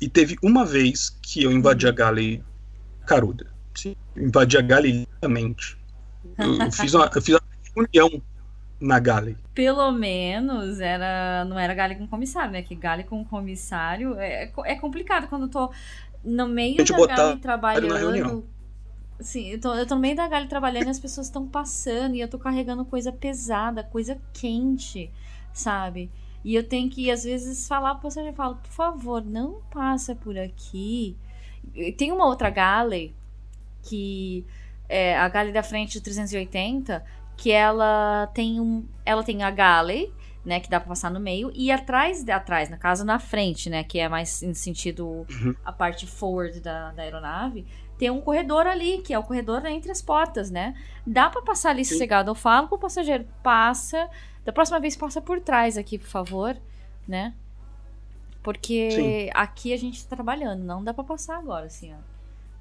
E teve uma vez que eu invadi a Gale caruda. Sim, invadi a Gale literalmente. Eu, eu, fiz uma, eu fiz uma reunião na Gale. Pelo menos era não era Gale com comissário, né? Que Gale com comissário é, é complicado quando eu tô no meio da Gale trabalhando. Sim, eu tô, eu tô no meio da Gale trabalhando e as pessoas estão passando e eu tô carregando coisa pesada, coisa quente, sabe? E eu tenho que, às vezes, falar pro passageiro, falo, por favor, não passa por aqui. Tem uma outra galley, que é a galley da frente do 380, que ela tem um, ela tem a galley, né, que dá para passar no meio, e atrás, atrás, no caso na frente, né, que é mais em sentido uhum. a parte forward da, da aeronave, tem um corredor ali, que é o corredor entre as portas, né? Dá para passar ali Sim. sossegado. Eu falo pro passageiro, passa, da próxima vez passa por trás aqui, por favor, né? Porque Sim. aqui a gente tá trabalhando, não dá para passar agora, assim, ó.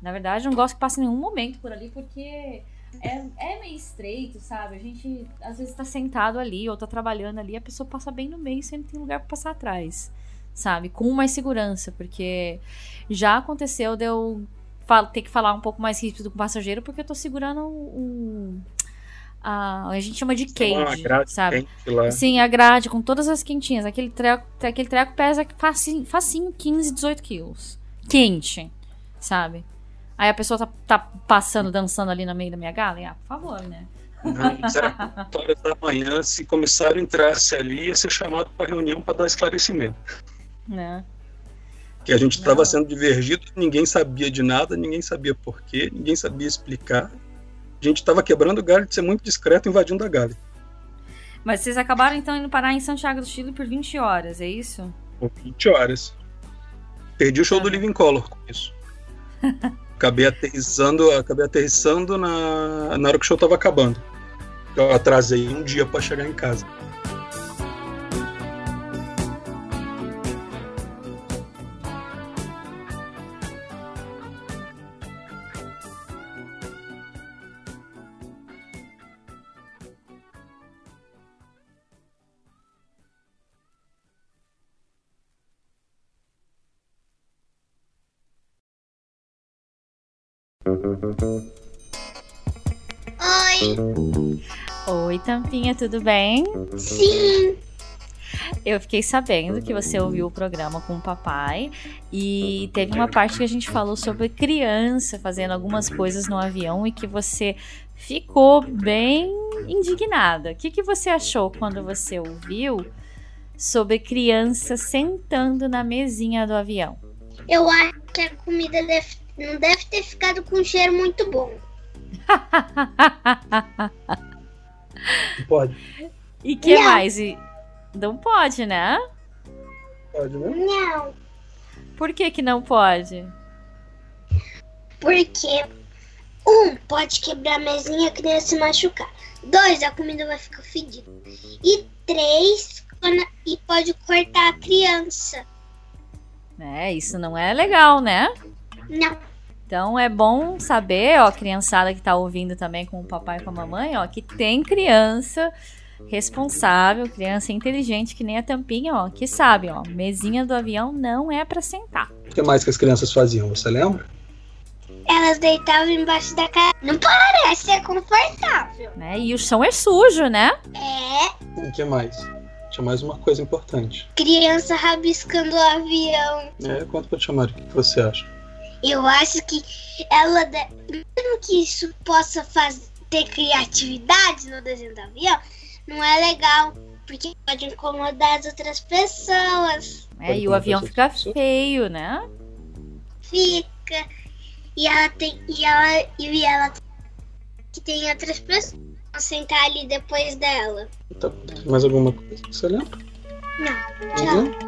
Na verdade, não gosto que passe nenhum momento por ali, porque é, é meio estreito, sabe? A gente às vezes tá sentado ali ou tá trabalhando ali, a pessoa passa bem no meio e sempre tem lugar para passar atrás, sabe? Com mais segurança, porque já aconteceu de eu ter que falar um pouco mais rípido com o passageiro, porque eu tô segurando o. A, a gente chama de cage, sabe? Sim, a grade com todas as quentinhas. Aquele treco, aquele treco pesa facinho, facinho 15, 18 quilos. Quente, sabe? Aí a pessoa tá, tá passando, dançando ali no meio da minha gala? Ah, por favor, né? Não, horas da manhã, se o comissário entrasse ali, ia ser chamado para reunião para dar esclarecimento. Né? Que a gente estava sendo divergido, ninguém sabia de nada, ninguém sabia porquê, ninguém sabia explicar. A gente estava quebrando o galho de ser muito discreto, invadindo a galha. Mas vocês acabaram então indo parar em Santiago do Chile por 20 horas, é isso? Por 20 horas. Perdi o show ah. do Living Color com isso. Acabei aterrissando, acabei aterrissando na, na hora que o show tava acabando. Eu atrasei um dia para chegar em casa. Oi. Oi, Tampinha, tudo bem? Sim. Eu fiquei sabendo que você ouviu o programa com o papai e teve uma parte que a gente falou sobre criança fazendo algumas coisas no avião e que você ficou bem indignada. O que, que você achou quando você ouviu sobre criança sentando na mesinha do avião? Eu acho que a comida deve não deve ter ficado com um cheiro muito bom. pode. E que não. mais? Não pode, né? Pode, né? Não. Por que que não pode? Porque um, pode quebrar a mesinha e a criança se machucar. Dois, a comida vai ficar fedida. E três, e pode cortar a criança. É, isso não é legal, né? Não. Então é bom saber, ó, criançada que tá ouvindo também com o papai e com a mamãe, ó, que tem criança responsável, criança inteligente que nem a tampinha, ó, que sabe, ó, mesinha do avião não é para sentar. O que mais que as crianças faziam, você lembra? Elas deitavam embaixo da cama. Não parece ser confortável. Né? E o chão é sujo, né? É. O que mais? Tinha mais uma coisa importante. Criança rabiscando o avião. É, conta pra te chamar, o que você acha? Eu acho que ela, mesmo que isso possa fazer, ter criatividade no desenho do avião, não é legal, porque pode incomodar as outras pessoas. É, e o avião fica feio, né? Fica. E ela tem. E ela. E ela que tem outras pessoas sentar ali depois dela. Tá, mais alguma coisa que você lembra? Não. Tchau. Uhum.